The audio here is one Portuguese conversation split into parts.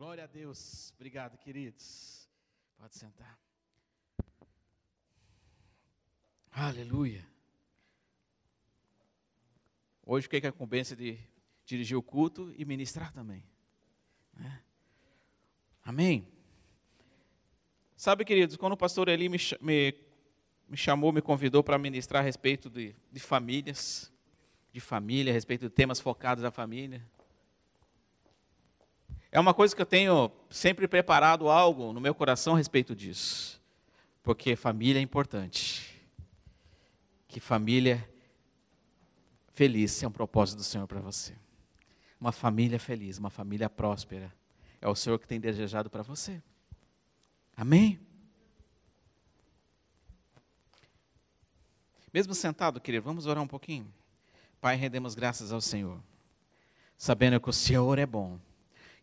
Glória a Deus. Obrigado, queridos. Pode sentar. Aleluia. Hoje fiquei com a incumbência de dirigir o culto e ministrar também. Né? Amém? Sabe, queridos, quando o pastor Eli me, me, me chamou, me convidou para ministrar a respeito de, de famílias, de família, a respeito de temas focados na família, é uma coisa que eu tenho sempre preparado algo no meu coração a respeito disso. Porque família é importante. Que família feliz é um propósito do Senhor para você. Uma família feliz, uma família próspera. É o Senhor que tem desejado para você. Amém? Mesmo sentado, querido, vamos orar um pouquinho. Pai, rendemos graças ao Senhor, sabendo que o Senhor é bom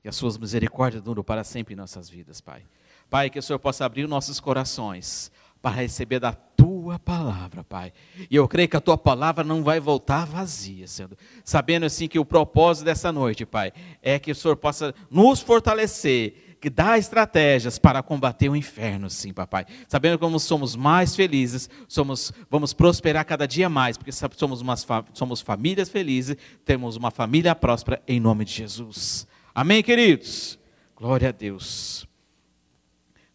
que as suas misericórdias duram para sempre em nossas vidas, Pai. Pai, que o Senhor possa abrir nossos corações para receber da tua palavra, Pai. E eu creio que a tua palavra não vai voltar vazia, Senhor. Sabendo assim que o propósito dessa noite, Pai, é que o Senhor possa nos fortalecer, que dá estratégias para combater o inferno, sim, papai. Sabendo como somos mais felizes, somos, vamos prosperar cada dia mais, porque somos, umas, somos famílias felizes, temos uma família próspera, em nome de Jesus. Amém, queridos? Glória a Deus.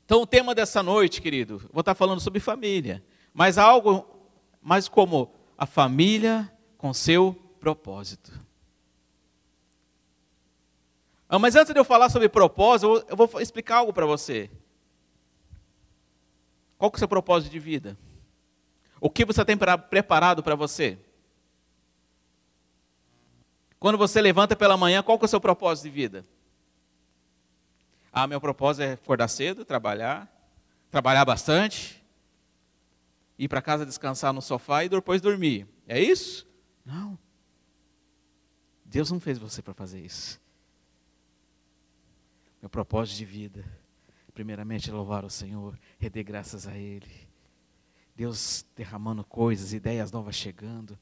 Então, o tema dessa noite, querido, vou estar falando sobre família, mas algo mais como a família com seu propósito. Ah, mas antes de eu falar sobre propósito, eu vou explicar algo para você. Qual que é o seu propósito de vida? O que você tem preparado para você? Quando você levanta pela manhã, qual que é o seu propósito de vida? Ah, meu propósito é acordar cedo, trabalhar, trabalhar bastante, ir para casa descansar no sofá e depois dormir. É isso? Não. Deus não fez você para fazer isso. Meu propósito de vida, primeiramente é louvar o Senhor, render graças a Ele. Deus derramando coisas, ideias novas chegando,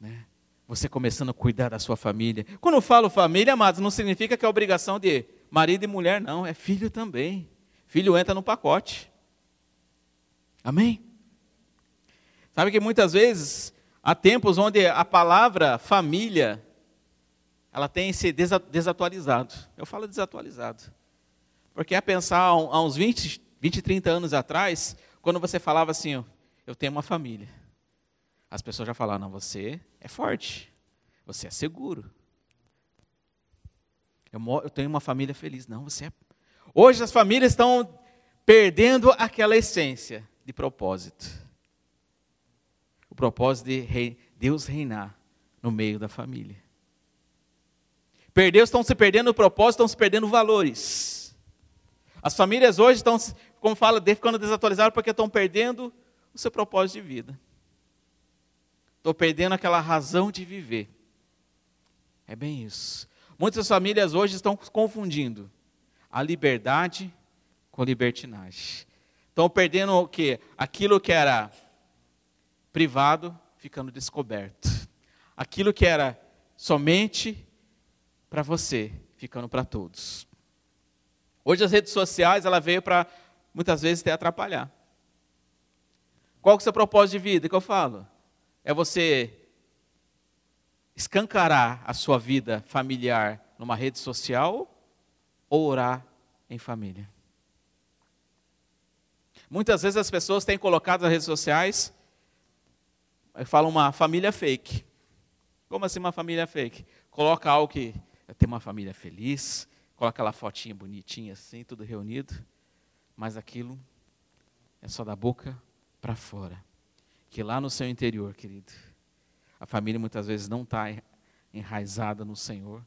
né? Você começando a cuidar da sua família. Quando eu falo família, amados, não significa que é obrigação de marido e mulher, não. É filho também. Filho entra no pacote. Amém? Sabe que muitas vezes há tempos onde a palavra família ela tem se desatualizado. Eu falo desatualizado. Porque a pensar há uns 20, 20, 30 anos atrás, quando você falava assim, eu tenho uma família. As pessoas já falaram, não, você é forte, você é seguro. Eu, eu tenho uma família feliz. Não, você é. Hoje as famílias estão perdendo aquela essência de propósito. O propósito de rei, Deus reinar no meio da família. Perdeu, estão se perdendo o propósito, estão se perdendo valores. As famílias hoje estão, como fala, ficando desatualizadas porque estão perdendo o seu propósito de vida. Estou perdendo aquela razão de viver. É bem isso. Muitas famílias hoje estão confundindo a liberdade com a libertinagem. Estão perdendo o quê? Aquilo que era privado ficando descoberto. Aquilo que era somente para você ficando para todos. Hoje as redes sociais ela veio para muitas vezes até atrapalhar. Qual que é o seu propósito de vida que eu falo? É você escancarar a sua vida familiar numa rede social ou orar em família. Muitas vezes as pessoas têm colocado nas redes sociais, falam uma família fake. Como assim uma família fake? Coloca algo que tem uma família feliz, coloca aquela fotinha bonitinha assim, tudo reunido, mas aquilo é só da boca para fora que lá no seu interior, querido, a família muitas vezes não está enraizada no Senhor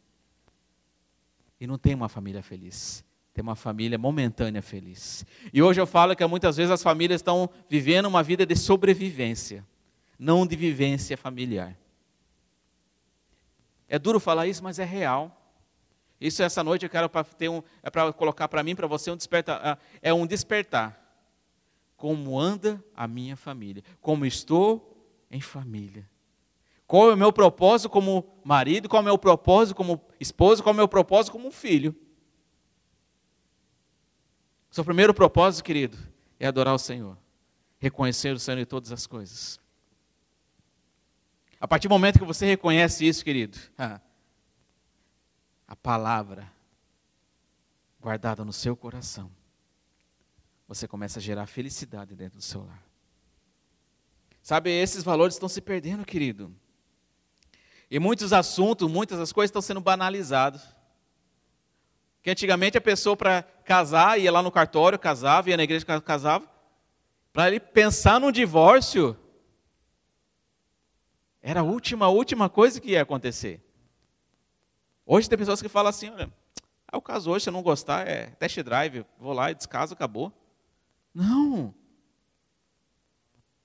e não tem uma família feliz. Tem uma família momentânea feliz. E hoje eu falo que muitas vezes as famílias estão vivendo uma vida de sobrevivência, não de vivência familiar. É duro falar isso, mas é real. Isso essa noite eu quero ter um, é para colocar para mim, para você um despertar, ah, é um despertar como anda a minha família, como estou em família. Qual é o meu propósito como marido, qual é o meu propósito como esposo, qual é o meu propósito como filho. Seu primeiro propósito, querido, é adorar o Senhor, reconhecer o Senhor em todas as coisas. A partir do momento que você reconhece isso, querido, a palavra guardada no seu coração, você começa a gerar felicidade dentro do seu lar. Sabe, esses valores estão se perdendo, querido. E muitos assuntos, muitas das coisas estão sendo banalizados. Que antigamente a pessoa para casar ia lá no cartório, casava, ia na igreja casava, para ele pensar num divórcio, era a última, última coisa que ia acontecer. Hoje tem pessoas que falam assim, olha, o caso hoje, se eu não gostar, é test drive, vou lá e descaso, acabou. Não.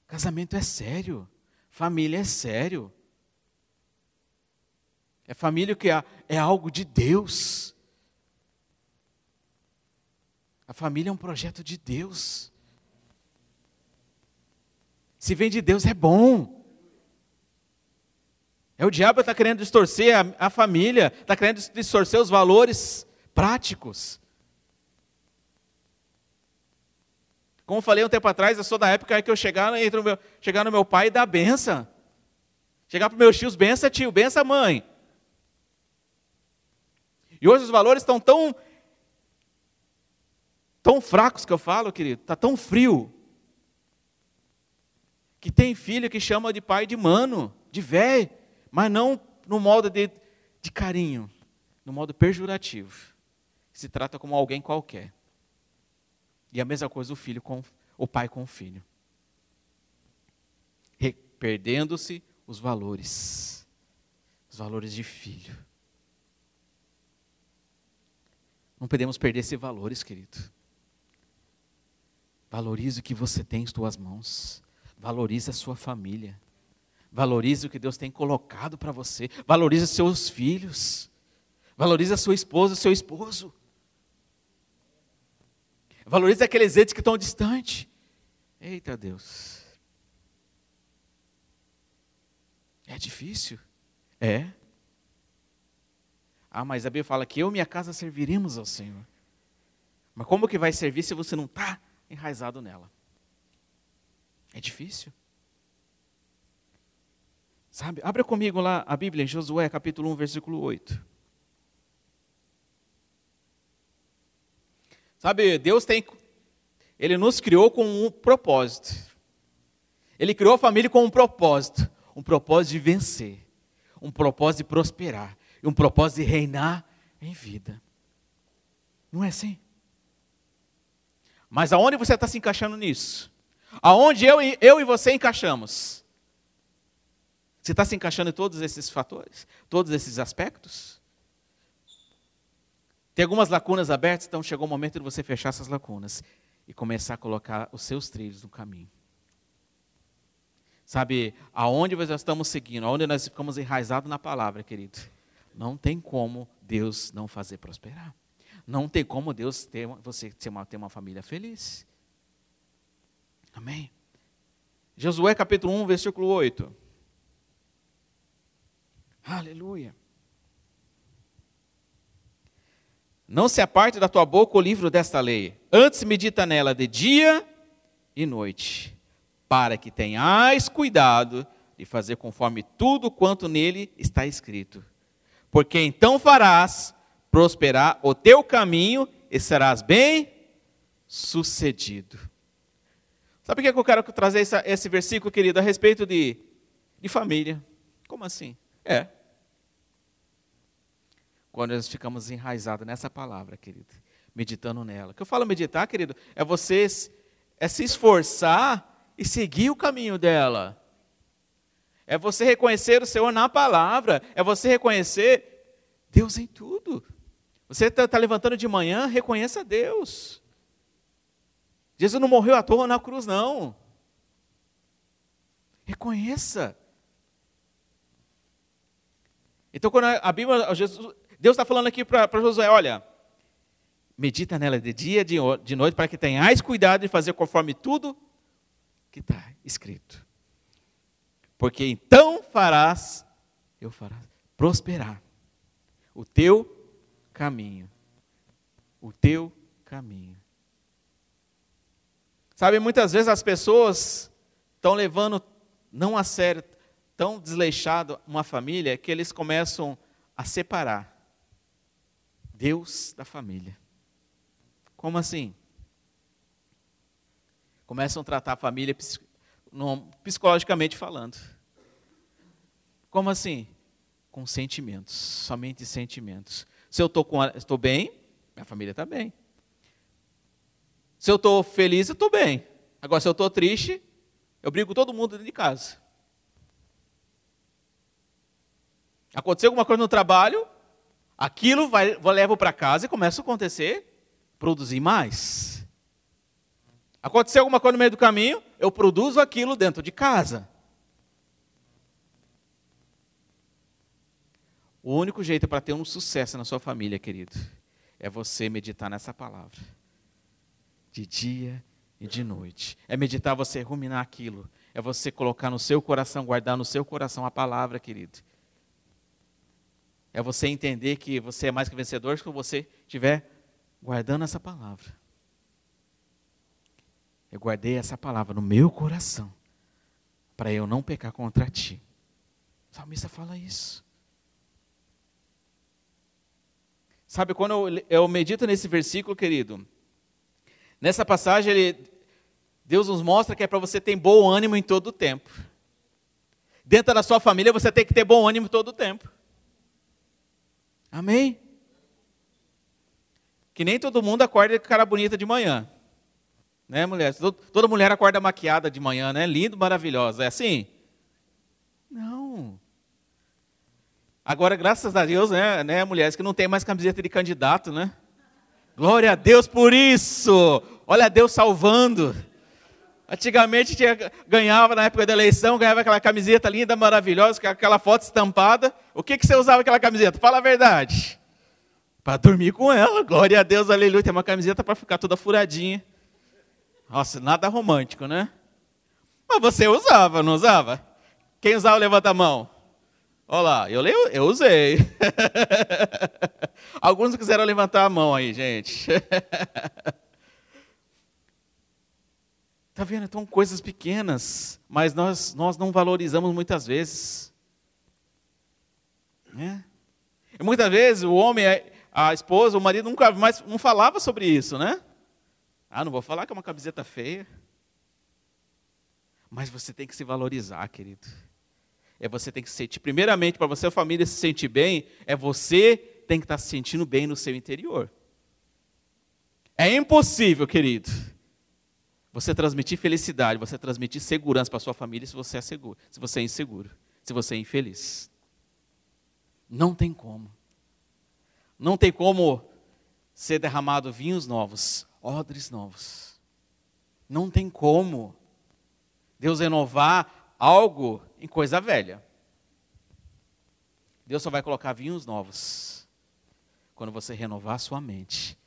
Casamento é sério. Família é sério. É família que é, é algo de Deus. A família é um projeto de Deus. Se vem de Deus é bom. É o diabo está querendo distorcer a, a família, está querendo distorcer os valores práticos. Como falei um tempo atrás, eu sou da época que eu chegar, entre meu, chegar no meu pai e dar benção. Chegar para os meus tios, benção tio, benção mãe. E hoje os valores estão tão, tão fracos que eu falo, querido, está tão frio. Que tem filho que chama de pai de mano, de velho, mas não no modo de, de carinho, no modo pejorativo. Se trata como alguém qualquer. E a mesma coisa o filho com o pai com o filho. Perdendo-se os valores. Os valores de filho. Não podemos perder esses valores, querido. Valorize o que você tem em suas mãos. Valorize a sua família. Valorize o que Deus tem colocado para você. Valorize seus filhos. Valorize a sua esposa, seu esposo. Valorize aqueles entes que estão distantes. Eita Deus. É difícil? É. Ah, mas a Bíblia fala que eu e minha casa serviremos ao Senhor. Mas como que vai servir se você não está enraizado nela? É difícil. Sabe? Abra comigo lá a Bíblia em Josué capítulo 1, versículo 8. Sabe, Deus tem. Ele nos criou com um propósito. Ele criou a família com um propósito. Um propósito de vencer. Um propósito de prosperar. E um propósito de reinar em vida. Não é assim? Mas aonde você está se encaixando nisso? Aonde eu e, eu e você encaixamos? Você está se encaixando em todos esses fatores? Todos esses aspectos? Tem algumas lacunas abertas, então chegou o momento de você fechar essas lacunas e começar a colocar os seus trilhos no caminho. Sabe, aonde nós estamos seguindo, aonde nós ficamos enraizados na palavra, querido, não tem como Deus não fazer prosperar. Não tem como Deus ter você ter uma, ter uma família feliz. Amém? Josué capítulo 1, versículo 8. Aleluia. Não se aparte da tua boca o livro desta lei. Antes medita nela de dia e noite, para que tenhais cuidado de fazer conforme tudo quanto nele está escrito. Porque então farás prosperar o teu caminho e serás bem sucedido. Sabe o que, é eu quero trazer esse, esse versículo, querido, a respeito de, de família? Como assim? É, quando nós ficamos enraizados nessa palavra, querido, meditando nela. O que eu falo meditar, querido, é você é se esforçar e seguir o caminho dela. É você reconhecer o Senhor na palavra, é você reconhecer Deus em tudo. Você está tá levantando de manhã, reconheça Deus. Jesus não morreu à toa na cruz, não. Reconheça. Então, quando a Bíblia, Jesus, Deus está falando aqui para Josué: olha, medita nela de dia e de, noite, para que tenhais cuidado de fazer conforme tudo que está escrito. Porque então farás, eu farás, prosperar o teu caminho. O teu caminho. Sabe, muitas vezes as pessoas estão levando não a sério, tão desleixado uma família, que eles começam a separar Deus da família. Como assim? Começam a tratar a família psicologicamente falando. Como assim? Com sentimentos, somente sentimentos. Se eu estou bem, minha família está bem. Se eu estou feliz, eu estou bem. Agora, se eu estou triste, eu brigo todo mundo dentro de casa. Aconteceu alguma coisa no trabalho, aquilo vai, levo para casa e começa a acontecer, produzir mais. Aconteceu alguma coisa no meio do caminho, eu produzo aquilo dentro de casa. O único jeito para ter um sucesso na sua família, querido, é você meditar nessa palavra. De dia e de noite. É meditar você ruminar aquilo. É você colocar no seu coração, guardar no seu coração a palavra, querido. É você entender que você é mais que vencedor se você estiver guardando essa palavra. Eu guardei essa palavra no meu coração para eu não pecar contra ti. O salmista fala isso. Sabe, quando eu, eu medito nesse versículo, querido, nessa passagem, ele, Deus nos mostra que é para você ter bom ânimo em todo o tempo. Dentro da sua família, você tem que ter bom ânimo todo o tempo. Amém? Que nem todo mundo acorda com cara bonita de manhã. Né, mulher? Toda mulher acorda maquiada de manhã, né? Lindo, maravilhosa. É assim? Não. Agora, graças a Deus, né, né, mulheres que não tem mais camiseta de candidato, né? Glória a Deus por isso. Olha Deus salvando. Antigamente tinha, ganhava na época da eleição, ganhava aquela camiseta linda, maravilhosa, com aquela foto estampada. O que, que você usava aquela camiseta? Fala a verdade. Para dormir com ela, glória a Deus, aleluia. Tem uma camiseta para ficar toda furadinha. Nossa, nada romântico, né? Mas você usava, não usava? Quem usava, levanta a mão. Olha lá, eu, eu usei. Alguns quiseram levantar a mão aí, gente. Está vendo? Então, coisas pequenas, mas nós, nós não valorizamos muitas vezes. Né? E muitas vezes o homem, a esposa, o marido nunca mais não falava sobre isso, né? Ah, não vou falar que é uma camiseta feia. Mas você tem que se valorizar, querido. É você tem que se sentir, primeiramente, para você a família se sentir bem, é você tem que estar se sentindo bem no seu interior. É impossível, querido você transmitir felicidade, você transmitir segurança para sua família se você é seguro, se você é inseguro, se você é infeliz. Não tem como. Não tem como ser derramado vinhos novos, odres novos. Não tem como Deus renovar algo em coisa velha. Deus só vai colocar vinhos novos quando você renovar a sua mente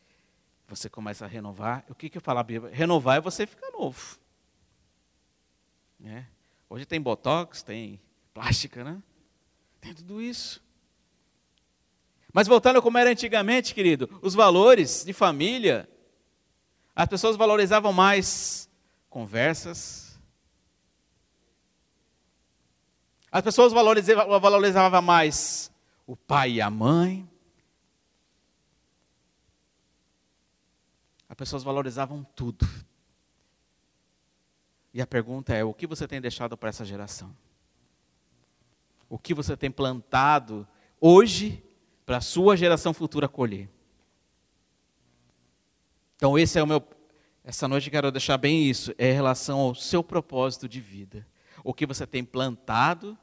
você começa a renovar. O que, que eu falo a Bíblia? Renovar é você ficar novo. Né? Hoje tem botox, tem plástica, né? Tem tudo isso. Mas voltando como era antigamente, querido, os valores de família, as pessoas valorizavam mais conversas. As pessoas valorizavam, valorizavam mais o pai e a mãe. As pessoas valorizavam tudo. E a pergunta é: o que você tem deixado para essa geração? O que você tem plantado hoje para a sua geração futura colher? Então, esse é o meu. Essa noite quero deixar bem isso, é em relação ao seu propósito de vida. O que você tem plantado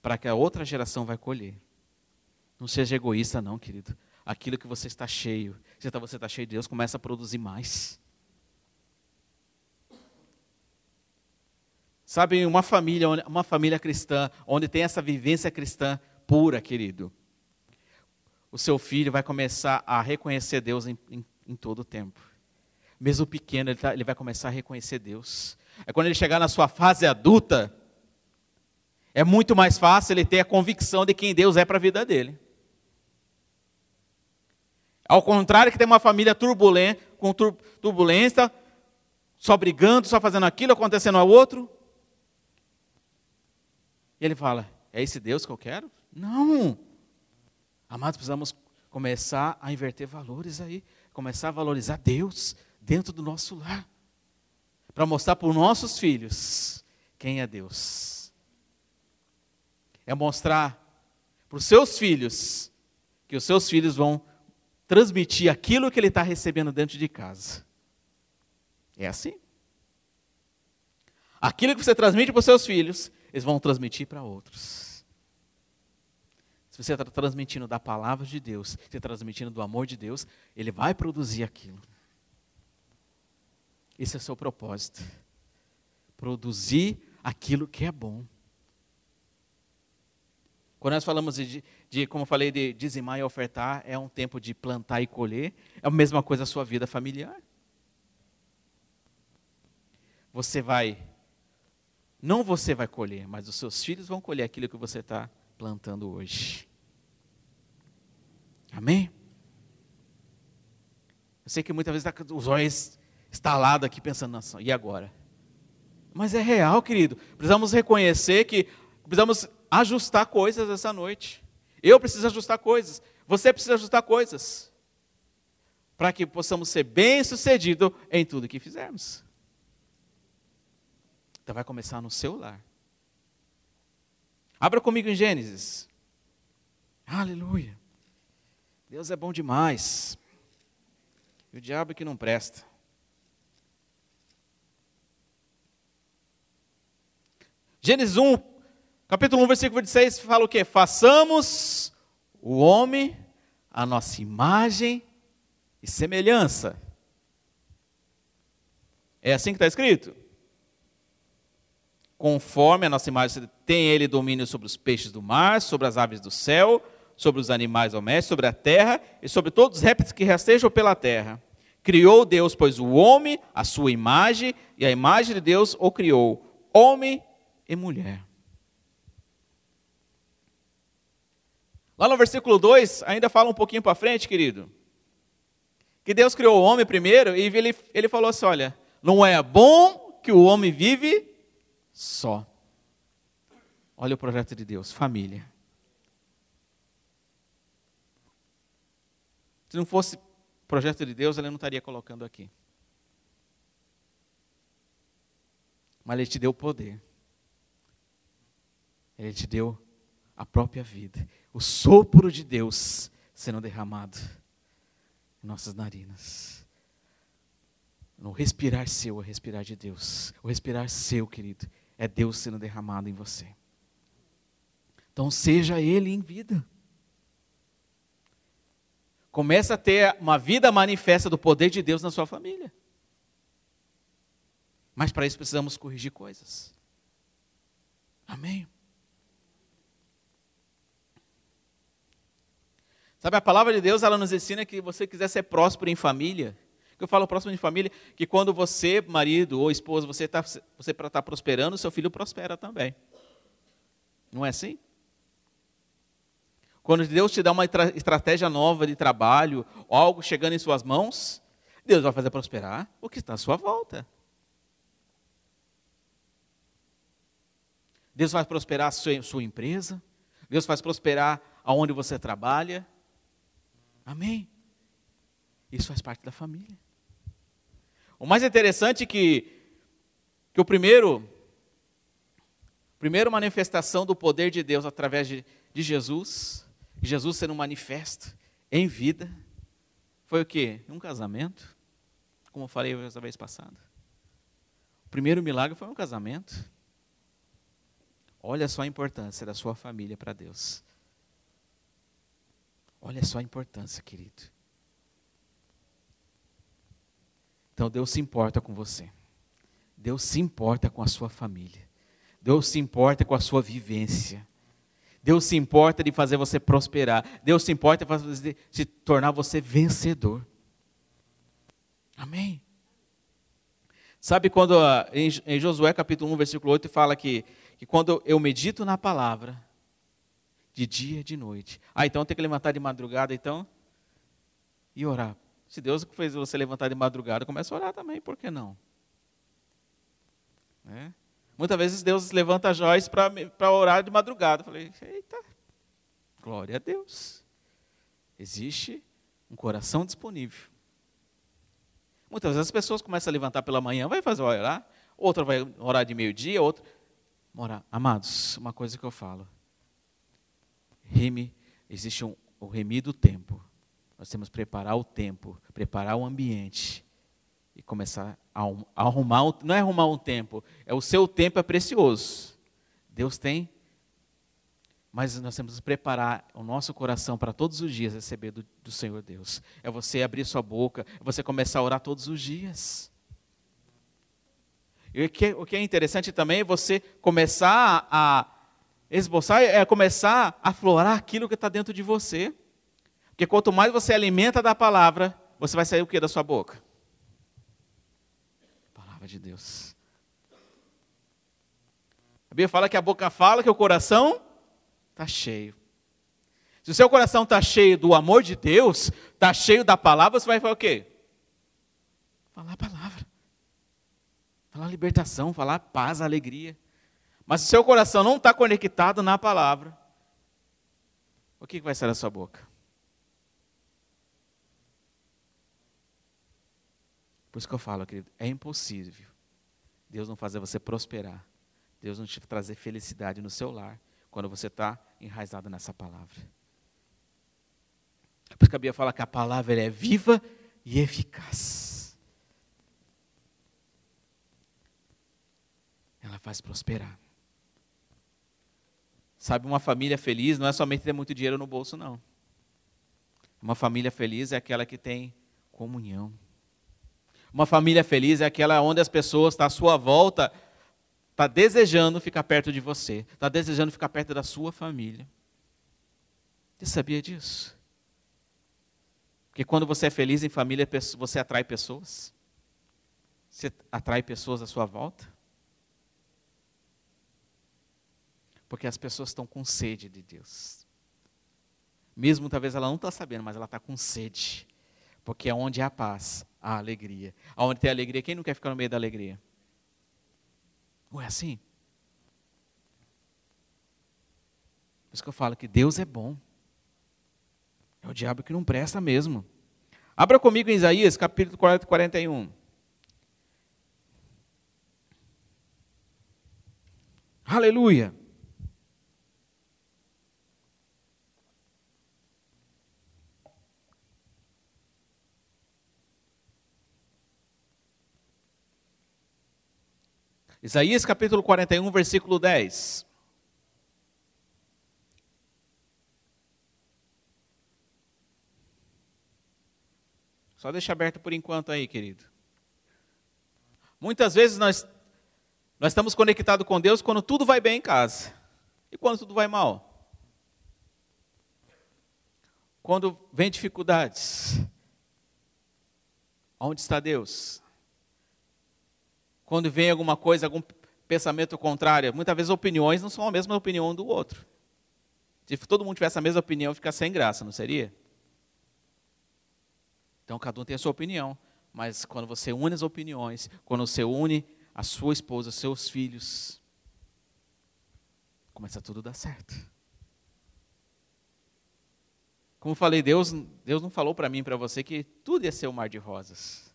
para que a outra geração vai colher. Não seja egoísta, não, querido aquilo que você está cheio. Se você está cheio de Deus, começa a produzir mais. Sabe, uma família, uma família cristã, onde tem essa vivência cristã pura, querido, o seu filho vai começar a reconhecer Deus em, em, em todo o tempo. Mesmo pequeno, ele, tá, ele vai começar a reconhecer Deus. É quando ele chegar na sua fase adulta, é muito mais fácil ele ter a convicção de quem Deus é para a vida dele. Ao contrário que tem uma família turbulenta, com turbulência, só brigando, só fazendo aquilo, acontecendo ao outro. E ele fala: É esse Deus que eu quero? Não. Amados, precisamos começar a inverter valores aí, começar a valorizar Deus dentro do nosso lar, para mostrar para os nossos filhos quem é Deus. É mostrar para os seus filhos que os seus filhos vão transmitir aquilo que ele está recebendo dentro de casa. É assim. Aquilo que você transmite para os seus filhos, eles vão transmitir para outros. Se você está transmitindo da palavra de Deus, você está transmitindo do amor de Deus, ele vai produzir aquilo. Esse é o seu propósito. Produzir aquilo que é bom. Quando nós falamos de, de, como eu falei, de dizimar e ofertar, é um tempo de plantar e colher. É a mesma coisa a sua vida familiar. Você vai, não você vai colher, mas os seus filhos vão colher aquilo que você está plantando hoje. Amém? Eu sei que muitas vezes está os olhos estalados aqui pensando, nossa, e agora? Mas é real, querido. Precisamos reconhecer que precisamos ajustar coisas essa noite. Eu preciso ajustar coisas. Você precisa ajustar coisas. Para que possamos ser bem-sucedidos em tudo que fizermos. Então vai começar no seu lar. Abra comigo em Gênesis. Aleluia. Deus é bom demais. E o diabo é que não presta. Gênesis 1, capítulo 1, versículo 26, fala o quê? Façamos o homem a nossa imagem e semelhança. É assim que está escrito? Conforme a nossa imagem, tem ele domínio sobre os peixes do mar, sobre as aves do céu, sobre os animais domésticos, sobre a terra e sobre todos os répteis que rastejam pela terra. Criou Deus, pois, o homem, a sua imagem, e a imagem de Deus o criou. Homem e mulher. Lá no versículo 2, ainda fala um pouquinho para frente, querido. Que Deus criou o homem primeiro e ele, ele falou assim: olha, não é bom que o homem vive só. Olha o projeto de Deus, família. Se não fosse projeto de Deus, ele não estaria colocando aqui. Mas ele te deu poder. Ele te deu a própria vida. O sopro de Deus sendo derramado em nossas narinas. No respirar seu, o respirar de Deus. O respirar seu, querido, é Deus sendo derramado em você. Então seja Ele em vida. Começa a ter uma vida manifesta do poder de Deus na sua família. Mas para isso precisamos corrigir coisas. Amém. Sabe, a palavra de Deus, ela nos ensina que você quiser ser próspero em família, que eu falo próximo de família, que quando você, marido ou esposa, você está você tá prosperando, seu filho prospera também. Não é assim? Quando Deus te dá uma estratégia nova de trabalho, algo chegando em suas mãos, Deus vai fazer prosperar o que está à sua volta. Deus vai prosperar a sua, sua empresa, Deus faz prosperar aonde você trabalha, Amém? Isso faz parte da família. O mais interessante é que, que o primeiro, primeira manifestação do poder de Deus através de, de Jesus, Jesus sendo manifesto em vida, foi o quê? Um casamento, como eu falei a vez passada. O primeiro milagre foi um casamento. Olha só a importância da sua família para Deus. Olha só a importância, querido. Então Deus se importa com você. Deus se importa com a sua família. Deus se importa com a sua vivência. Deus se importa de fazer você prosperar. Deus se importa de se tornar você vencedor. Amém. Sabe quando ah, em Josué capítulo 1, versículo 8 fala que, que quando eu medito na palavra, de dia e de noite. Ah, então tem que levantar de madrugada, então, e orar. Se Deus fez você levantar de madrugada, comece a orar também, por que não? É. Muitas vezes Deus levanta Joyce para orar de madrugada. Eu falei, eita, glória a Deus. Existe um coração disponível. Muitas vezes as pessoas começam a levantar pela manhã, vai fazer orar, outra vai orar de meio-dia, outra. Mora, amados, uma coisa que eu falo. Rime, existe um, o remi do tempo. Nós temos que preparar o tempo, preparar o ambiente e começar a arrumar, não é arrumar um tempo, é o seu tempo é precioso. Deus tem, mas nós temos que preparar o nosso coração para todos os dias receber do, do Senhor Deus. É você abrir sua boca, é você começar a orar todos os dias. E o que, o que é interessante também é você começar a esboçar, é começar a aflorar aquilo que está dentro de você. Porque quanto mais você alimenta da palavra, você vai sair o que da sua boca? Palavra de Deus. A Bíblia fala que a boca fala, que o coração está cheio. Se o seu coração está cheio do amor de Deus, está cheio da palavra, você vai falar o quê? Falar a palavra. Falar libertação, falar paz, alegria. Mas se seu coração não está conectado na palavra, o que vai sair da sua boca? Por isso que eu falo, querido, é impossível Deus não fazer você prosperar. Deus não te trazer felicidade no seu lar quando você está enraizado nessa palavra. Por isso que a Bíblia fala que a palavra é viva e eficaz. Ela faz prosperar. Sabe, uma família feliz não é somente ter muito dinheiro no bolso, não. Uma família feliz é aquela que tem comunhão. Uma família feliz é aquela onde as pessoas estão tá à sua volta, está desejando ficar perto de você, está desejando ficar perto da sua família. Você sabia disso? Porque quando você é feliz em família, você atrai pessoas. Você atrai pessoas à sua volta. Porque as pessoas estão com sede de Deus. Mesmo talvez ela não está sabendo, mas ela está com sede. Porque é onde há paz, há alegria. Onde tem alegria, quem não quer ficar no meio da alegria? Não é assim? Por isso que eu falo que Deus é bom. É o diabo que não presta mesmo. Abra comigo em Isaías, capítulo 41. Aleluia. Isaías capítulo 41, versículo 10. Só deixa aberto por enquanto aí, querido. Muitas vezes nós, nós estamos conectados com Deus quando tudo vai bem em casa. E quando tudo vai mal? Quando vem dificuldades. Onde está Deus? Quando vem alguma coisa, algum pensamento contrário, muitas vezes opiniões não são a mesma opinião do outro. Se todo mundo tivesse a mesma opinião, fica sem graça, não seria? Então cada um tem a sua opinião, mas quando você une as opiniões, quando você une a sua esposa, seus filhos, começa tudo a dar certo. Como falei, Deus, Deus não falou para mim para você que tudo ia ser um mar de rosas.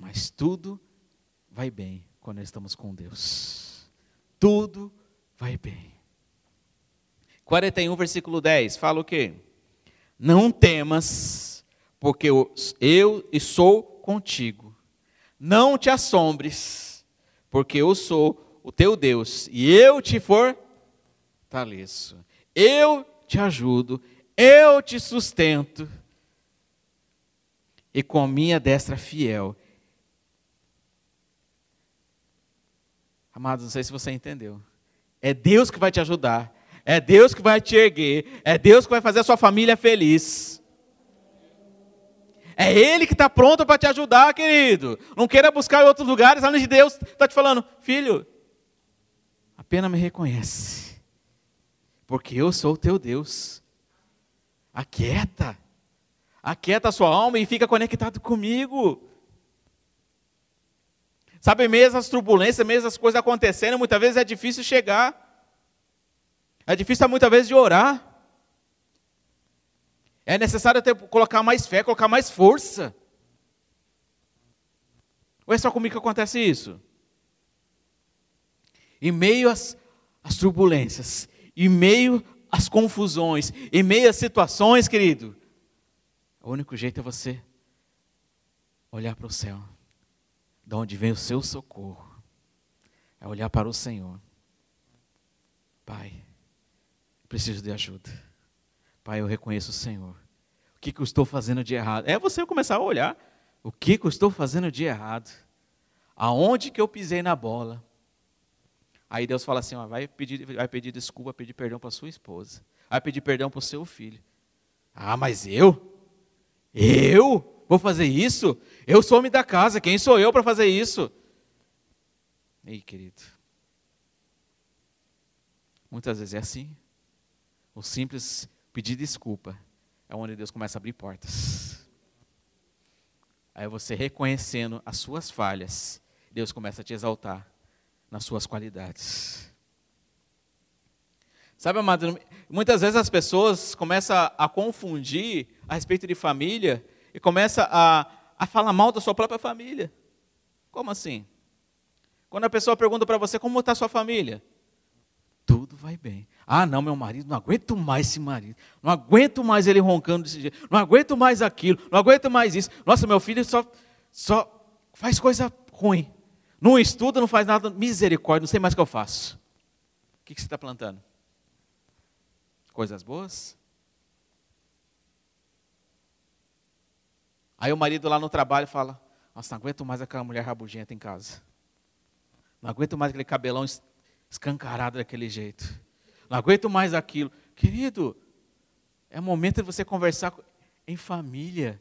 Mas tudo vai bem quando estamos com Deus. Tudo vai bem. 41, versículo 10, fala o quê? Não temas, porque eu, sou contigo. Não te assombres, porque eu sou o teu Deus e eu te fortaleço. Eu te ajudo, eu te sustento. E com a minha destra fiel Amados, não sei se você entendeu. É Deus que vai te ajudar. É Deus que vai te erguer. É Deus que vai fazer a sua família feliz. É Ele que está pronto para te ajudar, querido. Não queira buscar em outros lugares, além de Deus está te falando, filho, apenas me reconhece, porque eu sou o teu Deus. Aquieta, aquieta a sua alma e fica conectado comigo. Sabe, mesmo as turbulências, mesmo as coisas acontecendo, muitas vezes é difícil chegar. É difícil muitas vezes de orar. É necessário ter, colocar mais fé, colocar mais força. Ou é só comigo que acontece isso? Em meio às, às turbulências, em meio às confusões, em meio às situações, querido, o único jeito é você olhar para o céu, de onde vem o seu socorro, é olhar para o Senhor. Pai, preciso de ajuda. Pai, eu reconheço o Senhor. O que, que eu estou fazendo de errado? É você começar a olhar. O que, que eu estou fazendo de errado? Aonde que eu pisei na bola? Aí Deus fala assim: ó, vai, pedir, vai pedir desculpa, pedir perdão para sua esposa. Vai pedir perdão para o seu filho. Ah, mas eu? Eu? Vou fazer isso? Eu sou homem da casa, quem sou eu para fazer isso? Ei, querido. Muitas vezes é assim. O simples pedir desculpa é onde Deus começa a abrir portas. Aí você reconhecendo as suas falhas, Deus começa a te exaltar nas suas qualidades. Sabe, amado, muitas vezes as pessoas começam a, confundir a respeito de família e começam a, a falar mal da sua própria família. Como assim? Quando a pessoa pergunta para você como está a sua família, tudo vai bem. Ah, não, meu marido, não aguento mais esse marido. Não aguento mais ele roncando desse jeito. Não aguento mais aquilo. Não aguento mais isso. Nossa, meu filho só, só faz coisa ruim. Não estuda, não faz nada. Misericórdia, não sei mais o que eu faço. O que, você está plantando? Coisas boas? Aí o marido lá no trabalho fala: Nossa, não aguento mais aquela mulher rabugenta em casa. Não aguento mais aquele cabelão escancarado daquele jeito. Não aguento mais aquilo. Querido, é momento de você conversar em família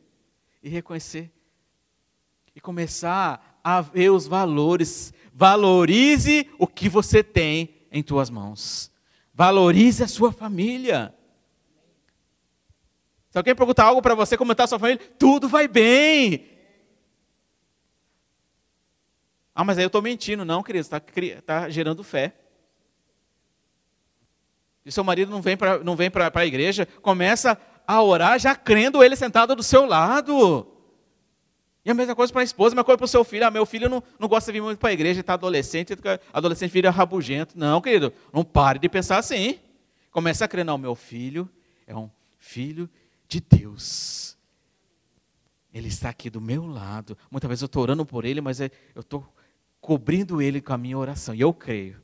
e reconhecer e começar a ver os valores. Valorize o que você tem em tuas mãos. Valorize a sua família. Se alguém perguntar algo para você, a sua família, tudo vai bem. Ah, mas aí eu estou mentindo. Não, querido, está tá gerando fé. E seu marido não vem para não vem para a igreja, começa a orar já crendo ele sentado do seu lado. E a mesma coisa para a esposa, a mesma coisa para o seu filho. Ah, meu filho não, não gosta de vir muito para a igreja, está adolescente, adolescente vira rabugento. Não, querido, não pare de pensar assim. Começa a crer, não, meu filho é um filho de Deus. Ele está aqui do meu lado. Muitas vezes eu estou orando por ele, mas é, eu estou cobrindo ele com a minha oração. E eu creio.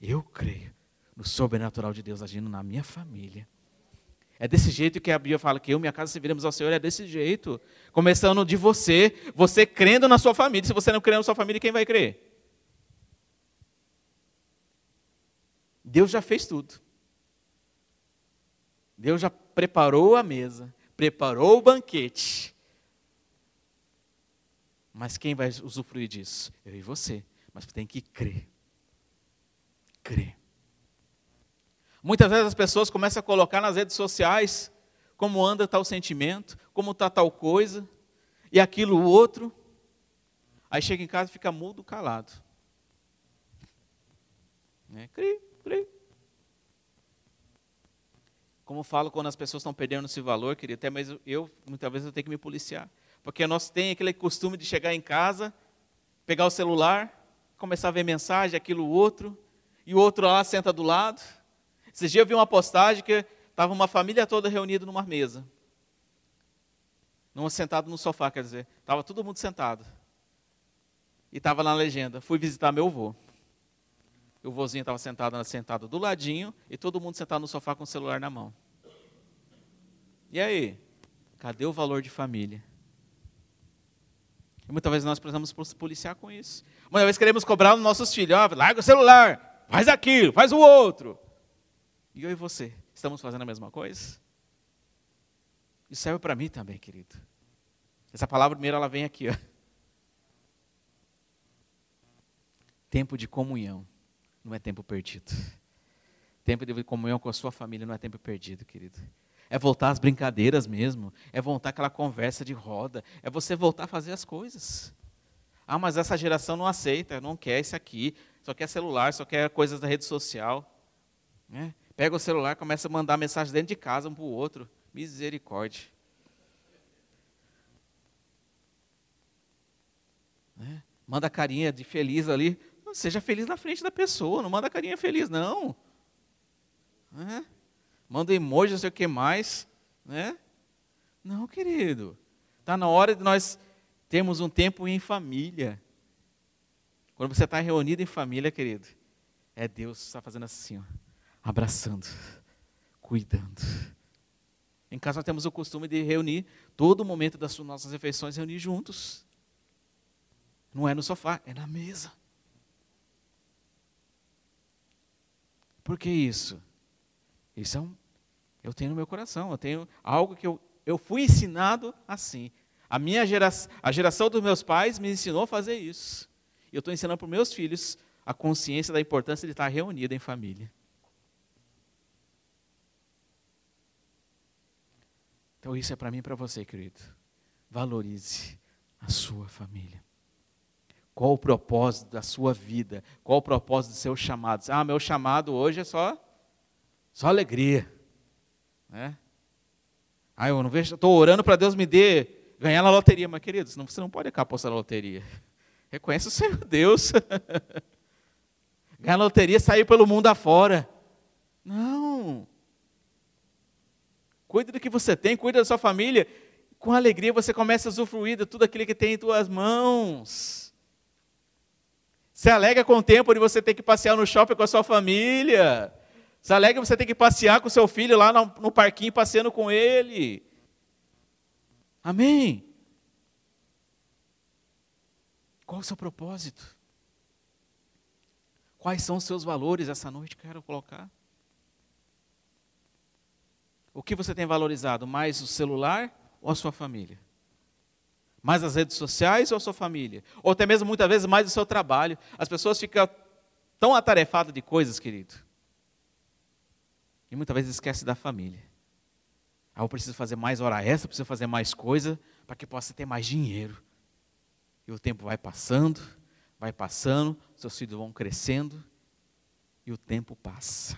Eu creio no sobrenatural de Deus agindo na minha família. É desse jeito que a Bíblia fala que eu e minha casa serviremos ao Senhor, é desse jeito. Começando de você, você crendo na sua família. Se você não crê na sua família, quem vai crer? Deus já fez tudo. Deus já preparou a mesa, preparou o banquete. Mas quem vai usufruir disso? Eu e você. Mas tem que crer. Crer. Muitas vezes as pessoas começam a colocar nas redes sociais como anda tal sentimento, como está tal coisa, e aquilo o outro. Aí chega em casa e fica mudo, calado. Né? Cri. Como falo quando as pessoas estão perdendo esse valor, queria até mesmo eu, muitas vezes, eu tenho que me policiar. Porque nós temos aquele costume de chegar em casa, pegar o celular, começar a ver mensagem, aquilo outro, e o outro lá senta do lado. Esses dias eu vi uma postagem que estava uma família toda reunida numa mesa. Numa, sentado no sofá, quer dizer. Estava todo mundo sentado. E estava na legenda, fui visitar meu avô. O vozinho estava sentado, sentado do ladinho e todo mundo sentado no sofá com o celular na mão. E aí? Cadê o valor de família? E muitas vezes nós precisamos policiar com isso. Muitas vezes queremos cobrar nos nossos filhos, larga o celular, faz aquilo, faz o outro. E eu e você, estamos fazendo a mesma coisa? Isso serve para mim também, querido. Essa palavra primeiro ela vem aqui, ó. Tempo de comunhão não é tempo perdido. Tempo de comunhão com a sua família não é tempo perdido, querido. É voltar às brincadeiras mesmo, é voltar aquela conversa de roda, é você voltar a fazer as coisas. Ah, mas essa geração não aceita, não quer isso aqui, só quer celular, só quer coisas da rede social. Né? Pega o celular, começa a mandar mensagem dentro de casa um para o outro. Misericórdia. Né? Manda carinha de feliz ali. Seja feliz na frente da pessoa, não manda carinha feliz, não. Né? Manda emoji, não sei o que mais. Né? Não, querido. Está na hora de nós termos um tempo em família. Quando você está reunido em família, querido, é Deus que está fazendo assim, ó, abraçando, cuidando. Em casa nós temos o costume de reunir todo momento das nossas refeições, reunir juntos. Não é no sofá, é na mesa. Por que isso? Isso é um, eu tenho no meu coração, eu tenho algo que eu, eu fui ensinado assim. A minha geração, a geração dos meus pais me ensinou a fazer isso. E eu estou ensinando para os meus filhos a consciência da importância de estar reunido em família. Então isso é para mim e para você, querido. Valorize a sua família. Qual o propósito da sua vida? Qual o propósito dos seus chamados? Ah, meu chamado hoje é só, só alegria. Né? Ah, eu não vejo, estou orando para Deus me dê, ganhar na loteria. Mas, queridos, você não pode apostar na loteria. Reconhece o Senhor Deus. ganhar na loteria sair pelo mundo afora. Não. Cuide do que você tem, cuide da sua família. Com alegria você começa a usufruir de tudo aquilo que tem em tuas mãos. Se alegra com o tempo de você ter que passear no shopping com a sua família. Se alegra você ter que passear com o seu filho lá no, no parquinho, passeando com ele. Amém? Qual o seu propósito? Quais são os seus valores essa noite? Quero colocar. O que você tem valorizado? Mais o celular ou a sua família? Mais as redes sociais ou a sua família? Ou até mesmo, muitas vezes, mais o seu trabalho. As pessoas ficam tão atarefadas de coisas, querido. E muitas vezes esquece da família. Ah, eu preciso fazer mais hora extra, preciso fazer mais coisa para que possa ter mais dinheiro. E o tempo vai passando, vai passando, seus filhos vão crescendo e o tempo passa.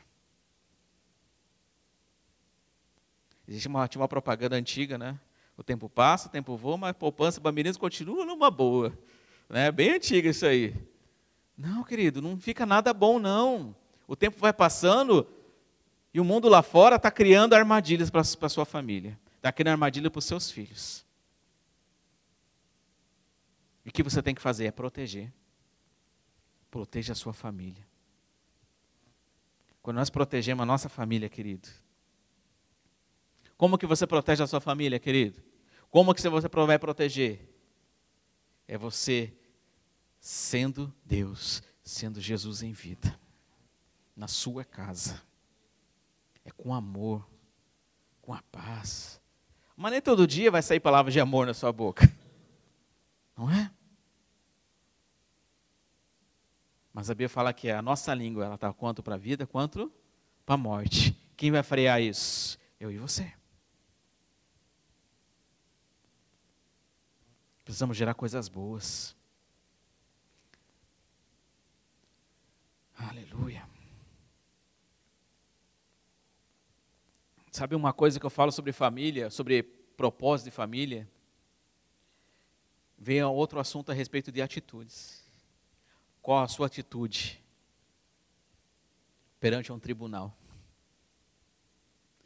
Existe uma, uma propaganda antiga, né? O tempo passa, o tempo voa, mas a poupança Bamirinos continua numa boa. Né? Bem antiga isso aí. Não, querido, não fica nada bom, não. O tempo vai passando e o mundo lá fora está criando armadilhas para a sua família. Está criando armadilha para os seus filhos. E o que você tem que fazer é proteger. Proteja a sua família. Quando nós protegemos a nossa família, querido, como que você protege a sua família, querido? Como que você vai proteger? É você sendo Deus, sendo Jesus em vida, na sua casa. É com amor, com a paz. Mas nem todo dia vai sair palavras de amor na sua boca. Não é? Mas a Bíblia fala que a nossa língua ela está quanto para a vida, quanto para a morte. Quem vai frear isso? Eu e você. Precisamos gerar coisas boas. Aleluia. Sabe uma coisa que eu falo sobre família, sobre propósito de família? Vem outro assunto a respeito de atitudes. Qual a sua atitude perante um tribunal?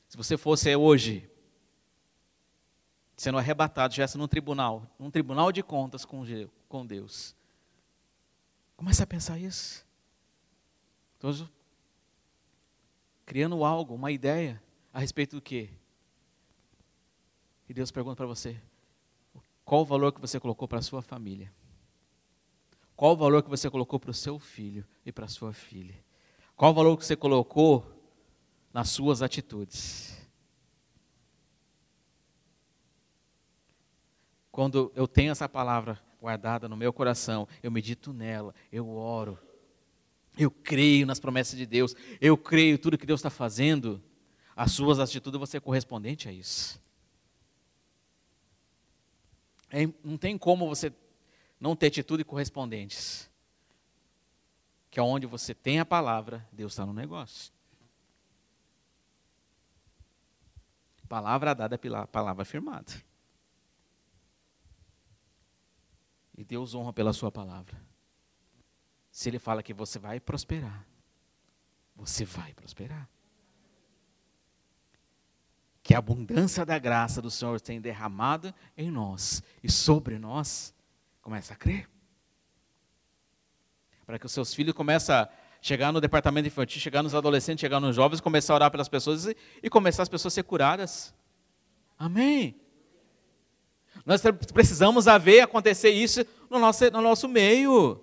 Se você fosse hoje sendo arrebatado, estivesse num tribunal, num tribunal de contas com, Deus. Comece a pensar isso. Estou criando algo, uma ideia a respeito do quê? E Deus pergunta para você: qual o valor que você colocou para a sua família? Qual o valor que você colocou para o seu filho e para a sua filha? Qual o valor que você colocou nas suas atitudes? Quando eu tenho essa palavra guardada no meu coração, eu medito nela, eu oro, eu creio nas promessas de Deus, eu creio tudo que Deus está fazendo, as suas atitudes vão ser correspondentes a isso. É, não tem como você não ter atitude correspondentes. Que é onde você tem a palavra, Deus está no negócio. Palavra dada pela palavra firmada. E Deus honra pela sua palavra. Se Ele fala que você vai prosperar, você vai prosperar. Que a abundância da graça do Senhor tem derramado em nós e sobre nós. Começa a crer. Para que os seus filhos comecem a chegar no departamento infantil, chegar nos adolescentes, chegar nos jovens, começar a orar pelas pessoas e, e começar as pessoas a ser curadas. Amém. Nós precisamos ver acontecer isso no nosso, no nosso meio.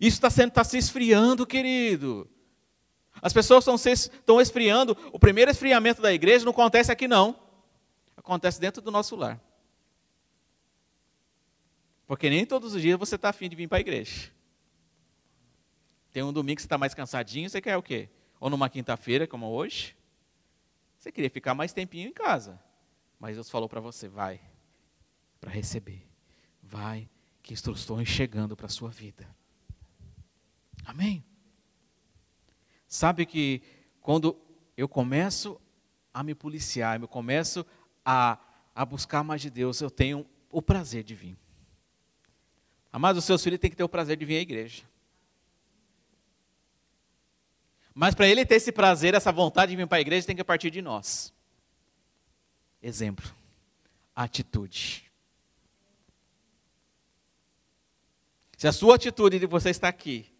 Isso está tá se esfriando, querido. As pessoas estão, estão esfriando. O primeiro esfriamento da igreja não acontece aqui, não. Acontece dentro do nosso lar. Porque nem todos os dias você está afim de vir para a igreja. Tem um domingo que você está mais cansadinho, você quer o quê? Ou numa quinta-feira, como hoje. Você queria ficar mais tempinho em casa. Mas Deus falou para você, vai para receber. Vai, que instruções chegando para a sua vida. Amém? Sabe que quando eu começo a me policiar, eu começo a, a buscar mais de Deus, eu tenho o prazer de vir. Amados, os seus filhos têm que ter o prazer de vir à igreja. Mas para ele ter esse prazer, essa vontade de vir para a igreja, tem que partir de nós. Exemplo, atitude. Se a sua atitude de você estar aqui,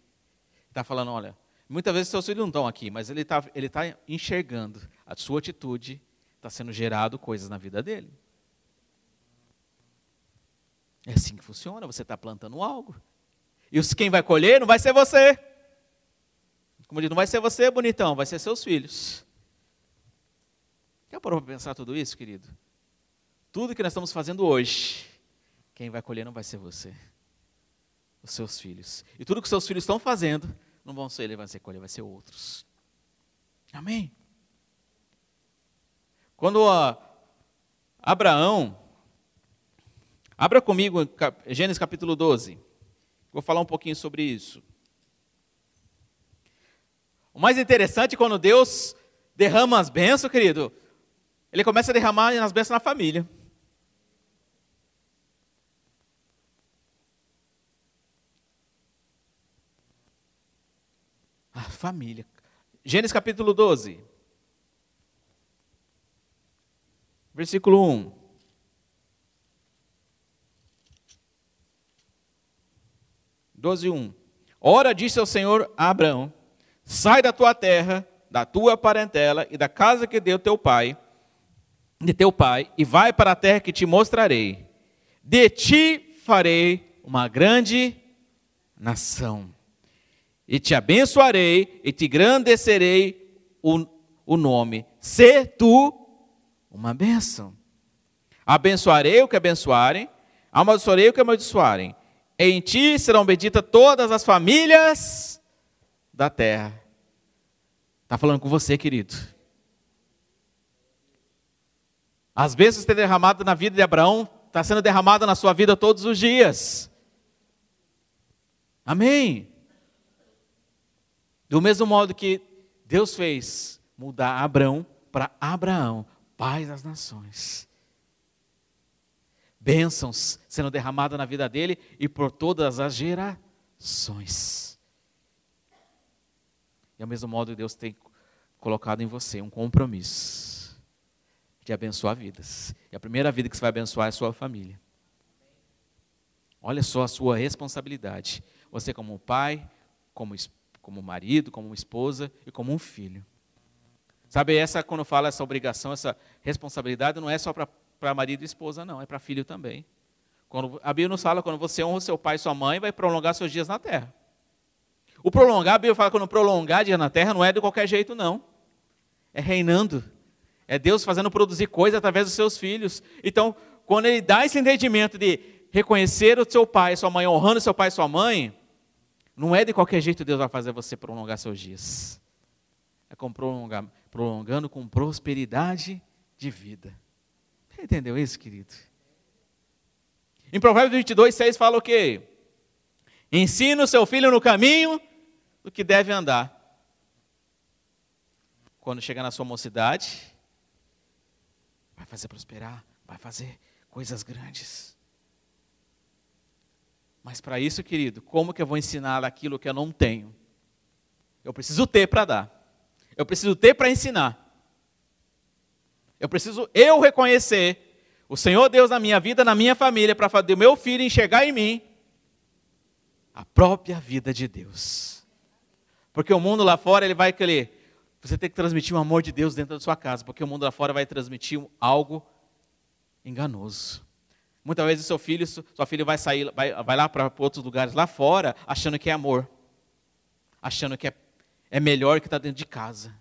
está falando, olha, muitas vezes seus filhos não estão aqui, mas ele está ele tá enxergando, a sua atitude está sendo gerado coisas na vida dele. É assim que funciona, você está plantando algo. E quem vai colher não vai ser você. Como diz, não vai ser você, bonitão, vai ser seus filhos. Quer parou para pensar tudo isso, querido? Tudo que nós estamos fazendo hoje, quem vai colher não vai ser você os seus filhos. E tudo que os seus filhos estão fazendo, não vão ser ele, vai ser colher, vai ser outros. Amém? Quando Abraão, abra comigo Gênesis capítulo 12, vou falar um pouquinho sobre isso. O mais interessante é quando Deus derrama as bênçãos, querido, ele começa a derramar as bênçãos na família. Família. Gênesis capítulo 12. Versículo 1. Doze um. Ora disse ao Senhor a Abraão: Sai da tua terra, da tua parentela e da casa que deu teu pai, de teu pai, e vai para a terra que te mostrarei. De ti farei uma grande nação e te abençoarei e te engrandecerei o, o nome. Se tu uma bênção. Abençoarei o que abençoarem, amaldiçoarei o que amaldiçoarem. Em ti serão benditas todas as famílias da terra. Está falando com você, querido. As bênçãos que derramado na vida de Abraão, está sendo derramada na sua vida todos os dias. Amém. Do mesmo modo que Deus fez mudar Abraão para Abraão, pai das nações. Bênçãos sendo derramadas na vida dele e por todas as gerações. E ao mesmo modo Deus tem colocado em você um compromisso de abençoar vidas. E a primeira vida que você vai abençoar é a sua família. Olha só a sua responsabilidade. Você como pai, como esposo, como marido, como esposa e como um filho. Sabe, essa quando fala essa obrigação, essa responsabilidade, não é só para marido e esposa, não, é para filho também. Quando, a Bíblia nos fala, quando você honra seu pai e sua mãe, vai prolongar seus dias na terra. O prolongar, a Bíblia fala quando prolongar dias na terra, não é de qualquer jeito, não. É reinando. É Deus fazendo produzir coisa através dos seus filhos. Então, quando ele dá esse entendimento de reconhecer o seu pai e sua mãe, honrando seu pai e sua mãe, não é de qualquer jeito Deus vai fazer você prolongar seus dias. É com prolongar, prolongando com prosperidade de vida. Entendeu isso, querido? Em Provérbios 22, 6 fala o quê? Ensina o seu filho no caminho do que deve andar. Quando chegar na sua mocidade, vai fazer prosperar, vai fazer coisas grandes. Mas para isso, querido, como que eu vou ensinar aquilo que eu não tenho? Eu preciso ter para dar. Eu preciso ter para ensinar. Eu preciso eu reconhecer o Senhor Deus na minha vida, na minha família, para fazer o meu filho enxergar em mim a própria vida de Deus. Porque o mundo lá fora, ele vai querer. Você tem que transmitir o amor de Deus dentro da sua casa, porque o mundo lá fora vai transmitir algo enganoso. Muitas vezes seu filho, sua filha vai sair, vai, vai lá para outros lugares lá fora, achando que é amor, achando que é, é melhor que está dentro de casa.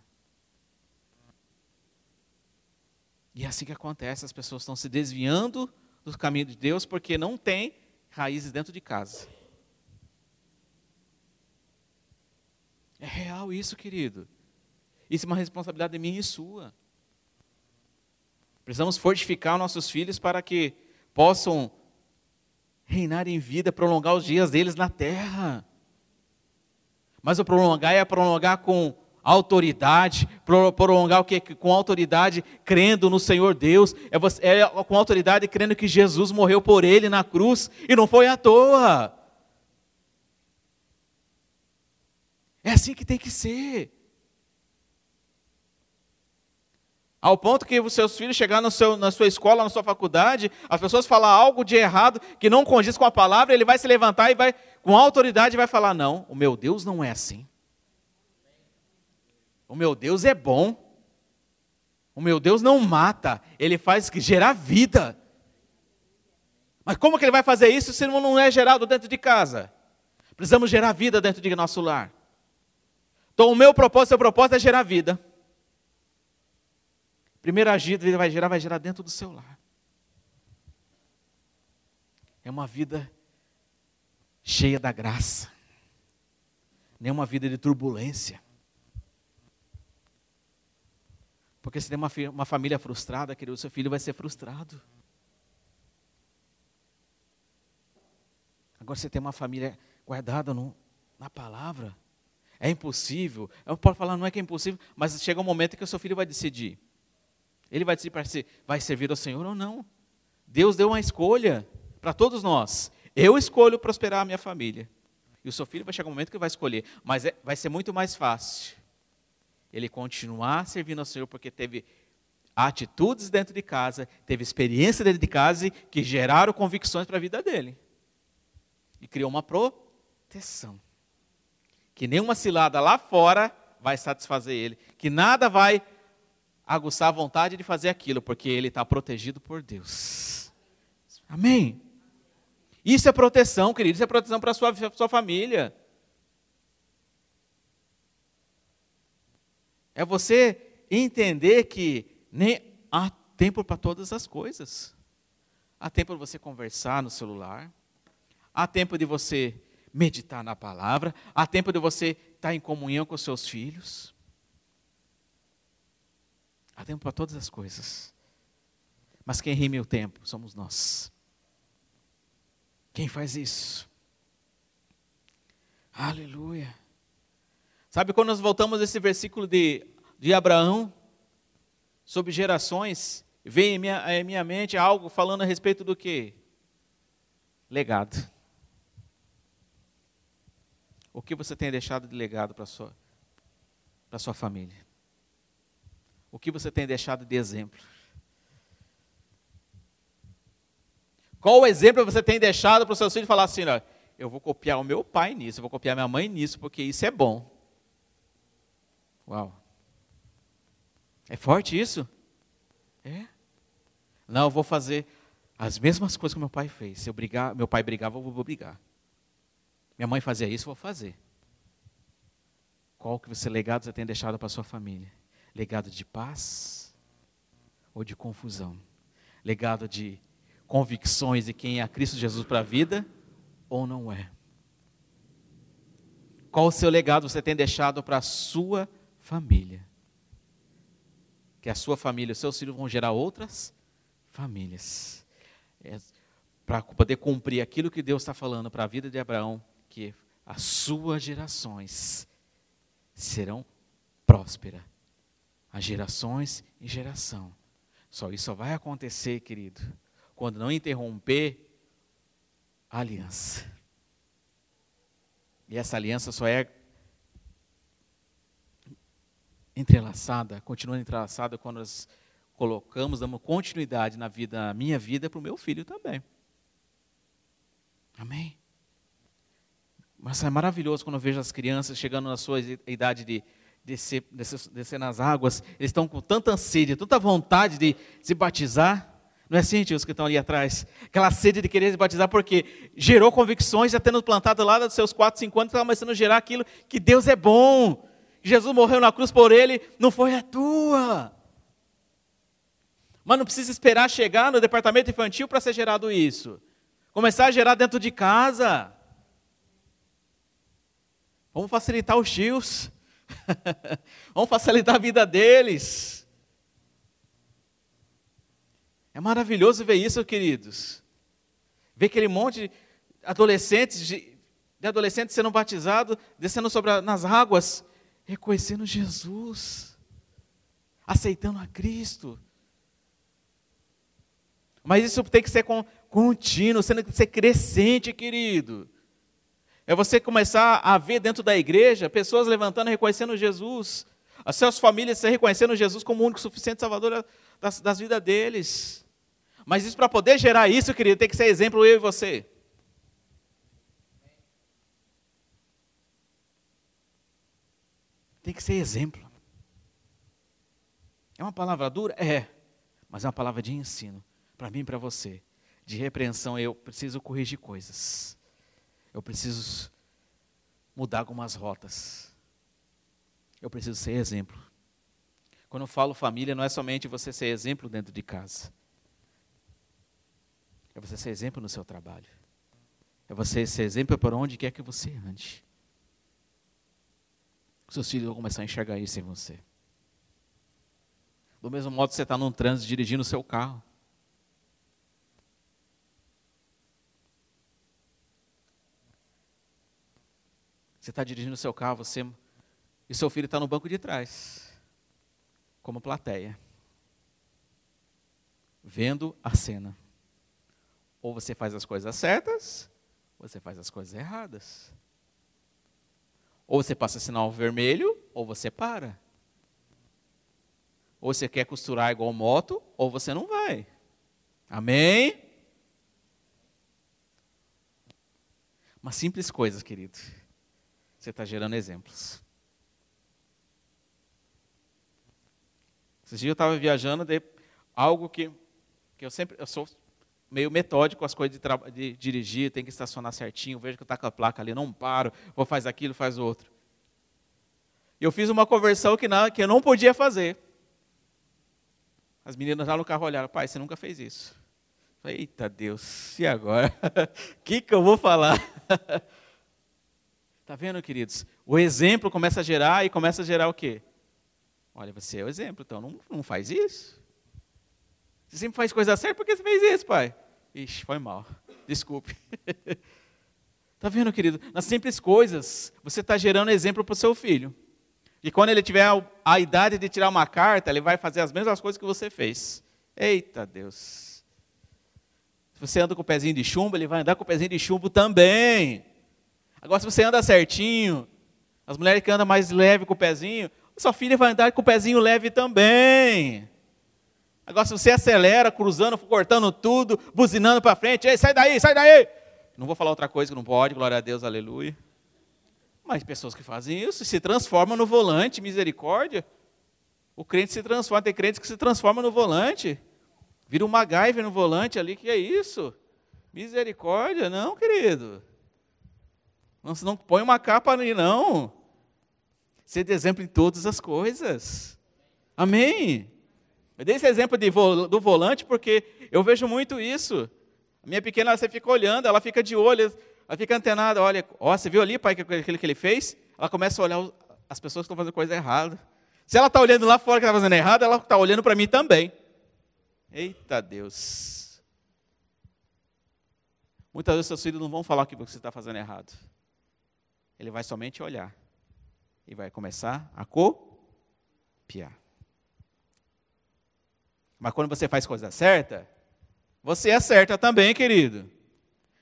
E é assim que acontece, as pessoas estão se desviando do caminho de Deus porque não tem raízes dentro de casa. É real isso, querido. Isso é uma responsabilidade minha e sua. Precisamos fortificar nossos filhos para que possam reinar em vida, prolongar os dias deles na terra. Mas o prolongar é prolongar com autoridade, prolongar o que? Com autoridade, crendo no Senhor Deus, é, você, é com autoridade crendo que Jesus morreu por ele na cruz e não foi à toa. É assim que tem que ser. Ao ponto que os seus filhos chegar seu, na sua escola, na sua faculdade, as pessoas falar algo de errado que não condiz com a palavra, ele vai se levantar e vai, com autoridade, vai falar: Não, o meu Deus não é assim. O meu Deus é bom. O meu Deus não mata, ele faz gerar vida. Mas como que ele vai fazer isso se não é gerado dentro de casa? Precisamos gerar vida dentro de nosso lar. Então, o meu propósito, seu propósito é gerar vida. Primeiro agido ele vai gerar, vai gerar dentro do seu lar. É uma vida cheia da graça. Nem uma vida de turbulência. Porque se tem uma, uma família frustrada, querido, seu filho vai ser frustrado. Agora você tem uma família guardada no, na palavra. É impossível. Eu posso falar, não é que é impossível, mas chega um momento que o seu filho vai decidir. Ele vai decidir se vai servir ao Senhor ou não. Deus deu uma escolha para todos nós. Eu escolho prosperar a minha família. E o seu filho vai chegar um momento que vai escolher. Mas é, vai ser muito mais fácil ele continuar servindo ao Senhor porque teve atitudes dentro de casa, teve experiência dentro de casa que geraram convicções para a vida dele. E criou uma proteção. Que nenhuma cilada lá fora vai satisfazer ele. Que nada vai aguçar a vontade de fazer aquilo, porque ele está protegido por Deus. Amém? Isso é proteção, querido, isso é proteção para a sua, sua família. É você entender que nem há tempo para todas as coisas. Há tempo de você conversar no celular, há tempo de você meditar na palavra, há tempo de você estar em comunhão com seus filhos. Há tempo para todas as coisas. Mas quem rime o tempo somos nós. Quem faz isso? Aleluia. Sabe quando nós voltamos a esse versículo de, de Abraão, sobre gerações, vem em minha, em minha mente algo falando a respeito do que? Legado. O que você tem deixado de legado para sua, para sua família? O que você tem deixado de exemplo? Qual o exemplo você tem deixado para os seus filhos falar assim, ó, eu vou copiar o meu pai nisso, eu vou copiar minha mãe nisso, porque isso é bom. Uau. É forte isso? É. Não, eu vou fazer as mesmas coisas que meu pai fez. Se eu brigar, meu pai brigava, eu vou brigar. Minha mãe fazia isso, eu vou fazer. Qual que você legado você tem deixado para sua família? Legado de paz ou de confusão? Legado de convicções de quem é Cristo Jesus para a vida ou não é? Qual o seu legado você tem deixado para a sua família? Que a sua família, os seus filhos vão gerar outras famílias. É, para poder cumprir aquilo que Deus está falando para a vida de Abraão, que as suas gerações serão prósperas, as gerações em geração. Só isso vai acontecer, querido, quando não interromper a aliança. E essa aliança só é entrelaçada, continua entrelaçada quando nós colocamos, damos continuidade na vida, na minha vida, para o meu filho também. Amém? Mas é maravilhoso quando eu vejo as crianças chegando na sua idade de descer, descer, descer nas águas, eles estão com tanta sede, tanta vontade de se batizar. Não é assim, tios, que estão ali atrás? Aquela sede de querer se batizar, porque gerou convicções, já tendo plantado lá dos seus 4, 5 anos, estava começando a gerar aquilo que Deus é bom. Jesus morreu na cruz por ele, não foi a tua. Mas não precisa esperar chegar no departamento infantil para ser gerado isso. Começar a gerar dentro de casa. Vamos facilitar os tios. Vamos facilitar a vida deles. É maravilhoso ver isso, queridos. Ver aquele monte de adolescentes, de, adolescentes sendo batizados, descendo sobre a, nas águas, reconhecendo Jesus, aceitando a Cristo. Mas isso tem que ser contínuo, tem que ser crescente, querido. É você começar a ver dentro da igreja pessoas levantando e reconhecendo Jesus. As suas famílias reconhecendo Jesus como o único suficiente salvador das, das vidas deles. Mas isso para poder gerar isso, querido, tem que ser exemplo eu e você. Tem que ser exemplo. É uma palavra dura? É. Mas é uma palavra de ensino. Para mim e para você. De repreensão, eu preciso corrigir coisas. Eu preciso mudar algumas rotas. Eu preciso ser exemplo. Quando eu falo família, não é somente você ser exemplo dentro de casa. É você ser exemplo no seu trabalho. É você ser exemplo para onde quer que você ande. Seus filhos vão começar a enxergar isso em você. Do mesmo modo que você está num trânsito dirigindo o seu carro. Você está dirigindo o seu carro, você e seu filho está no banco de trás, como plateia, vendo a cena. Ou você faz as coisas certas, ou você faz as coisas erradas. Ou você passa sinal vermelho, ou você para. Ou você quer costurar igual moto, ou você não vai. Amém? Uma simples coisa, querido. Você está gerando exemplos. Esses dias eu estava viajando de algo que, que eu sempre, eu sou meio metódico com as coisas de, de, dirigir, tem que estacionar certinho, vejo que está com a placa ali, não paro, vou fazer aquilo, faz outro. Eu fiz uma conversão que, não, que eu não podia fazer. As meninas lá no carro olharam, pai, você nunca fez isso. Falei, Eita Deus, e agora? O que, que eu vou falar? Está vendo, queridos? O exemplo começa a gerar e começa a gerar o quê? Olha, você é o exemplo, então não, não faz isso. Você sempre faz coisa certa, por que você fez isso, pai? Ixi, foi mal. Desculpe. Está vendo, querido? Nas simples coisas, você está gerando exemplo para o seu filho. E quando ele tiver a idade de tirar uma carta, ele vai fazer as mesmas coisas que você fez. Eita Deus. Se você anda com o pezinho de chumbo, ele vai andar com o pezinho de chumbo também. Agora, se você anda certinho, as mulheres que andam mais leve com o pezinho, sua filha vai andar com o pezinho leve também. Agora, se você acelera, cruzando, cortando tudo, buzinando para frente, Ei, sai daí, sai daí. Não vou falar outra coisa que não pode, glória a Deus, aleluia. Mas pessoas que fazem isso se transformam no volante, misericórdia. O crente se transforma, tem crentes que se transformam no volante. Vira um MacGyver no volante ali, que é isso? Misericórdia, não, querido. Não, não põe uma capa ali, não. Ser de exemplo em todas as coisas. Amém? Eu dei esse exemplo de, do volante porque eu vejo muito isso. A minha pequena, você fica olhando, ela fica de olho, ela fica antenada, olha, ó, você viu ali, pai, aquilo que ele fez? Ela começa a olhar as pessoas que estão fazendo coisa errada. Se ela está olhando lá fora que está fazendo errado, ela está olhando para mim também. Eita Deus. Muitas vezes seus filhos não vão falar o que você está fazendo errado. Ele vai somente olhar e vai começar a copiar. Mas quando você faz coisa certa, você acerta também, querido.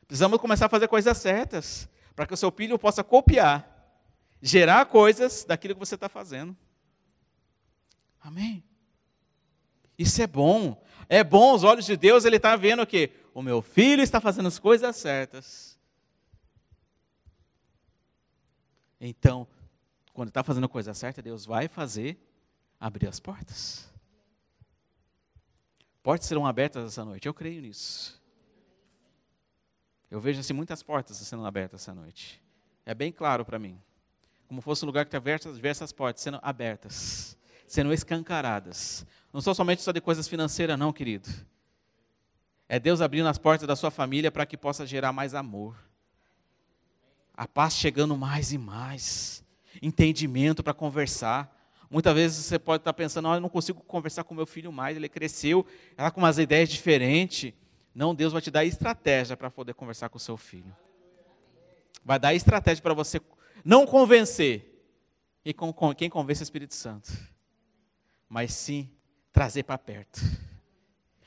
Precisamos começar a fazer coisas certas para que o seu filho possa copiar, gerar coisas daquilo que você está fazendo. Amém? Isso é bom. É bom os olhos de Deus, ele está vendo o quê? O meu filho está fazendo as coisas certas. Então, quando está fazendo a coisa certa, Deus vai fazer abrir as portas. Portas serão abertas essa noite, eu creio nisso. Eu vejo assim muitas portas sendo abertas essa noite. É bem claro para mim. Como fosse um lugar que diversas, diversas portas sendo abertas, sendo escancaradas. Não sou somente só de coisas financeiras, não, querido. É Deus abrindo as portas da sua família para que possa gerar mais amor. A paz chegando mais e mais. Entendimento para conversar. Muitas vezes você pode estar pensando, oh, eu não consigo conversar com meu filho mais, ele cresceu, está com umas ideias diferentes. Não, Deus vai te dar estratégia para poder conversar com o seu filho. Vai dar estratégia para você não convencer. E com, com, quem convence é o Espírito Santo. Mas sim trazer para perto.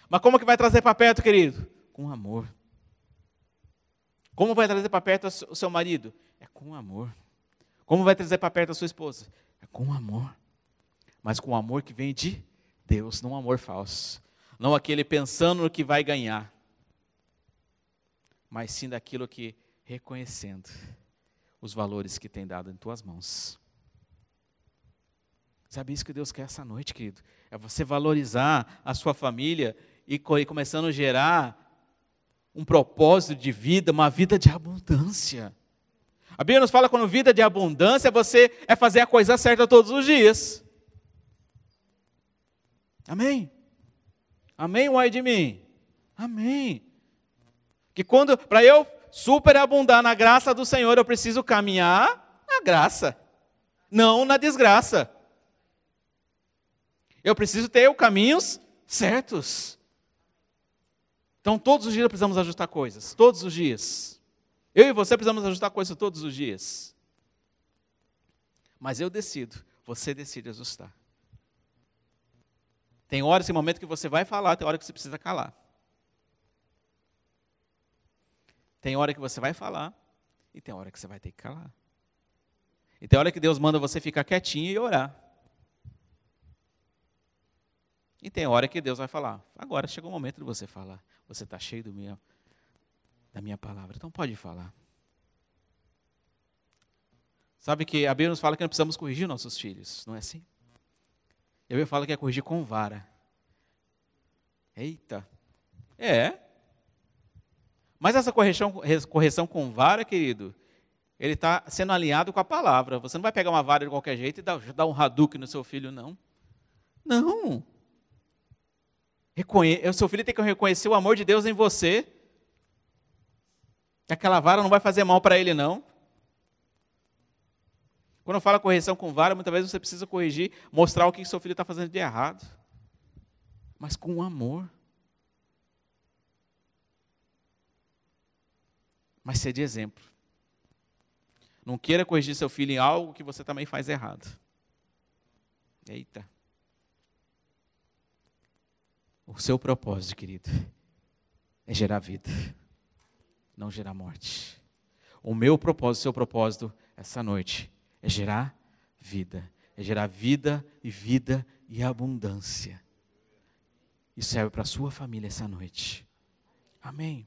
Mas como que vai trazer para perto, querido? Com amor. Como vai trazer para perto o seu marido? É com amor. Como vai trazer para perto a sua esposa? É com amor mas com o amor que vem de Deus, não amor falso. Não aquele pensando no que vai ganhar, mas sim daquilo que reconhecendo os valores que tem dado em tuas mãos. Sabe isso que Deus quer essa noite, querido? É você valorizar a sua família e começando a gerar um propósito de vida, uma vida de abundância. A Bíblia nos fala quando vida de abundância você é fazer a coisa certa todos os dias. Amém? Amém, uai de mim? Amém. Que quando, para eu superabundar na graça do Senhor, eu preciso caminhar na graça, não na desgraça. Eu preciso ter os caminhos certos. Então, todos os dias precisamos ajustar coisas, todos os dias. Eu e você precisamos ajustar coisas todos os dias. Mas eu decido, você decide ajustar. Tem horas e momentos que você vai falar, tem hora que você precisa calar. Tem hora que você vai falar e tem hora que você vai ter que calar. E tem hora que Deus manda você ficar quietinho e orar. E tem hora que Deus vai falar. Agora chegou o momento de você falar. Você está cheio do minha, da minha palavra. Então pode falar. Sabe que a Bíblia nos fala que nós precisamos corrigir nossos filhos, não é assim? Eu ia falar que é corrigir com vara. Eita. É. Mas essa correção, correção com vara, querido, ele está sendo alinhado com a palavra. Você não vai pegar uma vara de qualquer jeito e dar, dar um hadouken no seu filho, não. Não. Reconhe o seu filho tem que reconhecer o amor de Deus em você. Que aquela vara não vai fazer mal para ele, não. Quando eu falo correção com vara, muitas vezes você precisa corrigir, mostrar o que seu filho está fazendo de errado. Mas com amor. Mas ser de exemplo. Não queira corrigir seu filho em algo que você também faz errado. Eita. O seu propósito, querido, é gerar vida, não gerar morte. O meu propósito, o seu propósito, essa noite, é gerar vida. É gerar vida e vida e abundância. Isso serve para a sua família essa noite. Amém.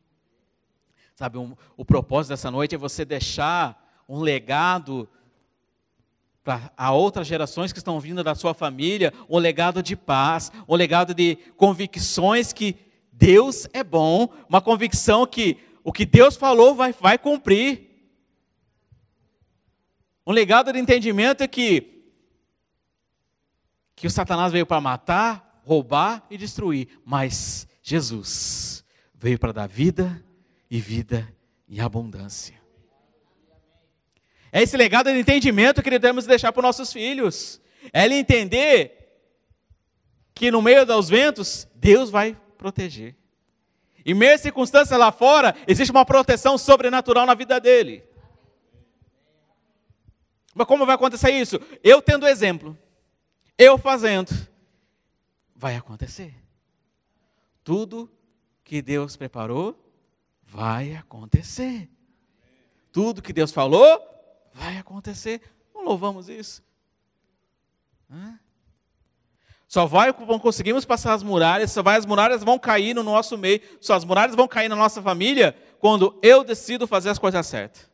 Sabe, um, o propósito dessa noite é você deixar um legado para a outras gerações que estão vindo da sua família, um legado de paz, um legado de convicções que Deus é bom, uma convicção que o que Deus falou vai, vai cumprir. Um legado de entendimento é que que o Satanás veio para matar, roubar e destruir, mas Jesus veio para dar vida e vida em abundância. É esse legado de entendimento que devemos deixar para os nossos filhos. É ele entender que no meio dos ventos, Deus vai proteger. Em meio circunstâncias lá fora, existe uma proteção sobrenatural na vida dele. Mas como vai acontecer isso? Eu tendo exemplo, eu fazendo, vai acontecer. Tudo que Deus preparou vai acontecer. Tudo que Deus falou vai acontecer. Não louvamos isso? Hã? Só vai, conseguimos passar as muralhas, só vai, as muralhas vão cair no nosso meio, só as muralhas vão cair na nossa família quando eu decido fazer as coisas certas.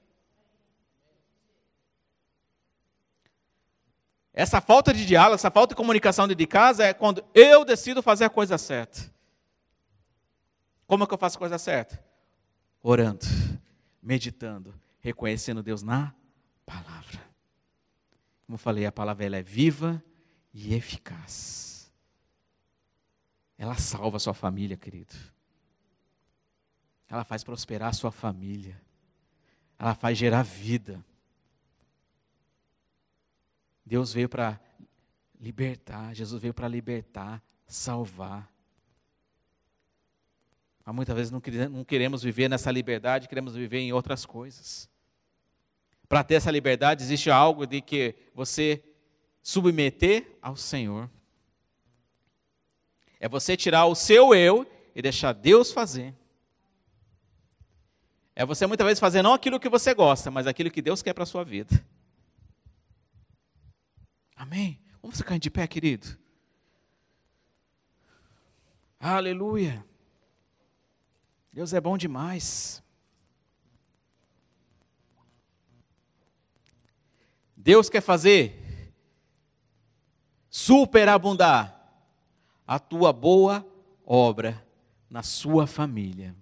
Essa falta de diálogo, essa falta de comunicação dentro de casa é quando eu decido fazer a coisa certa. Como é que eu faço a coisa certa? Orando, meditando, reconhecendo Deus na. Como falei, a palavra ela é viva e eficaz. Ela salva a sua família, querido. Ela faz prosperar a sua família. Ela faz gerar vida. Deus veio para libertar, Jesus veio para libertar, salvar. Mas muitas vezes não queremos viver nessa liberdade, queremos viver em outras coisas. Para ter essa liberdade, existe algo de que você submeter ao Senhor. É você tirar o seu eu e deixar Deus fazer. É você muitas vezes fazer não aquilo que você gosta, mas aquilo que Deus quer para a sua vida. Amém? Vamos ficar de pé, querido. Aleluia. Deus é bom demais. Deus quer fazer superabundar a tua boa obra na sua família.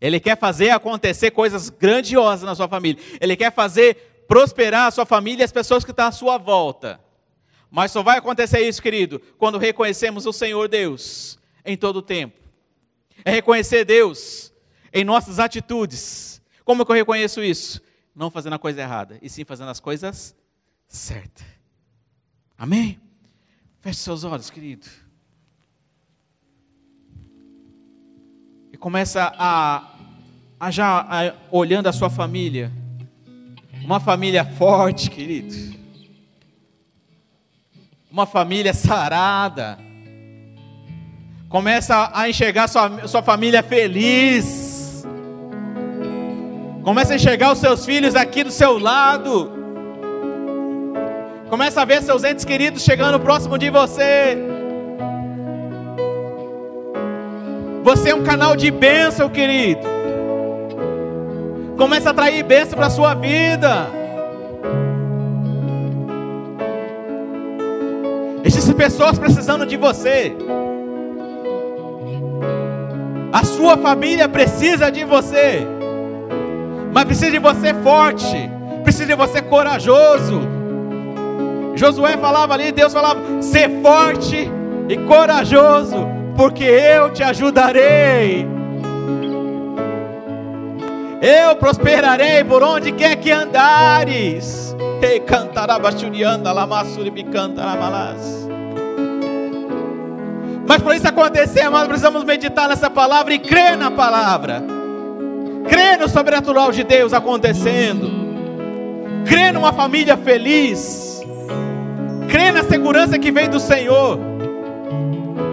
Ele quer fazer acontecer coisas grandiosas na sua família. Ele quer fazer prosperar a sua família e as pessoas que estão à sua volta. Mas só vai acontecer isso, querido, quando reconhecemos o Senhor Deus em todo o tempo. É reconhecer Deus em nossas atitudes. Como que eu reconheço isso? Não fazendo a coisa errada, e sim fazendo as coisas certas. Amém? Feche seus olhos, querido. E começa a, a já a, olhando a sua família. Uma família forte, querido. Uma família sarada. Começa a enxergar sua, sua família feliz. Começa a enxergar os seus filhos aqui do seu lado. Começa a ver seus entes queridos chegando próximo de você. Você é um canal de bênção, querido. Começa a atrair bênção para a sua vida. Existem pessoas precisando de você. A sua família precisa de você. Mas precisa de você forte. Precisa de você corajoso Josué falava ali, Deus falava: ser forte e corajoso, porque eu te ajudarei. Eu prosperarei por onde quer que andares. Ei. Mas para isso acontecer, nós precisamos meditar nessa palavra e crer na palavra. Crer no sobrenatural de Deus acontecendo. Crer numa família feliz crê na segurança que vem do Senhor.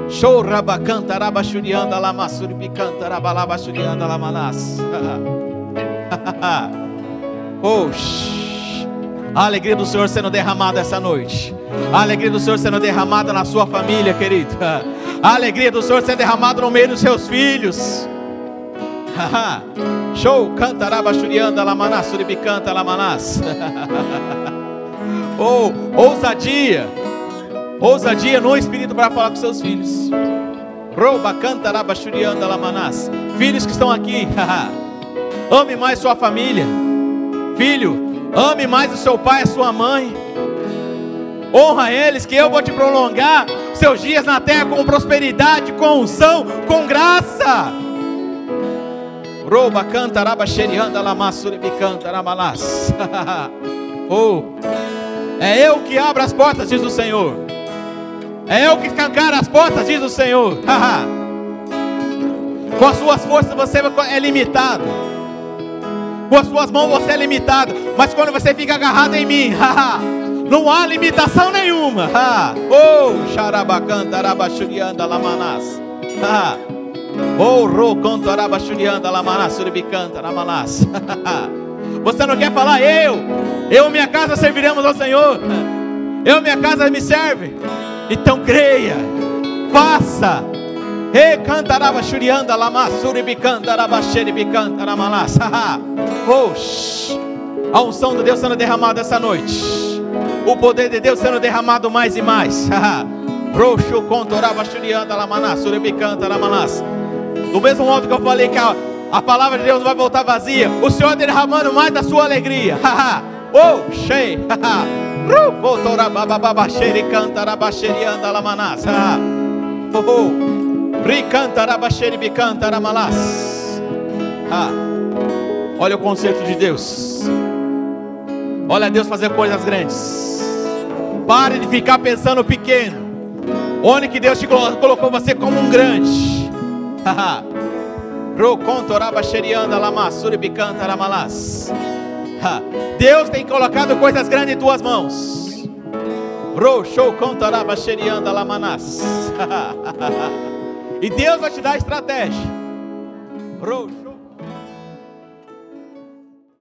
Show rabacanta rabachurianda lamassuri picanta rabalabachurianda lamanas. Oxi. A alegria do Senhor sendo derramada essa noite. A alegria do Senhor sendo derramada na sua família, querido. A alegria do Senhor sendo derramada no meio dos seus filhos. Show, cantaraba churianda lamanas, bicanta lamanas. Ou ousadia, ousadia no espírito para falar com seus filhos. Filhos que estão aqui, ame mais sua família. Filho, ame mais o seu pai e a sua mãe. Honra eles, que eu vou te prolongar seus dias na terra com prosperidade, com unção, com graça. Rouba, cantaraba, xerianda, lamassuri, canta, ramalás. Oh. É eu que abro as portas, diz o Senhor. É eu que escancara as portas, diz o Senhor. Com as suas forças você é limitado. Com as suas mãos você é limitado. Mas quando você fica agarrado em mim, não há limitação nenhuma. Oh, xarabacanta, arabachurianda, lamanás. Oh, roconto, arabachurianda, lamanás, suribicanta, lamanás. Você não quer falar, eu, eu e minha casa serviremos ao Senhor. Eu e minha casa me serve. Então creia, faça. E cantaraba shurianda lama suribicanta rabaxeribicanta ramalas. Oxi. A unção de Deus sendo derramada essa noite. O poder de Deus sendo derramado mais e mais. Roxo contoraba shurianda lamana suribicanta ramalas. Do mesmo modo que eu falei que a, a palavra de Deus vai voltar vazia, o Senhor derramando mais da sua alegria. Oh, shei. Voltorabababa xericantarabaxerianda lamanas. Oh, oh. Ah, olha o conceito de Deus. Olha Deus fazer coisas grandes. Pare de ficar pensando pequeno. Onde que Deus te colocou você como um grande. Deus tem colocado coisas grandes em tuas mãos. E Deus vai te dar estratégia.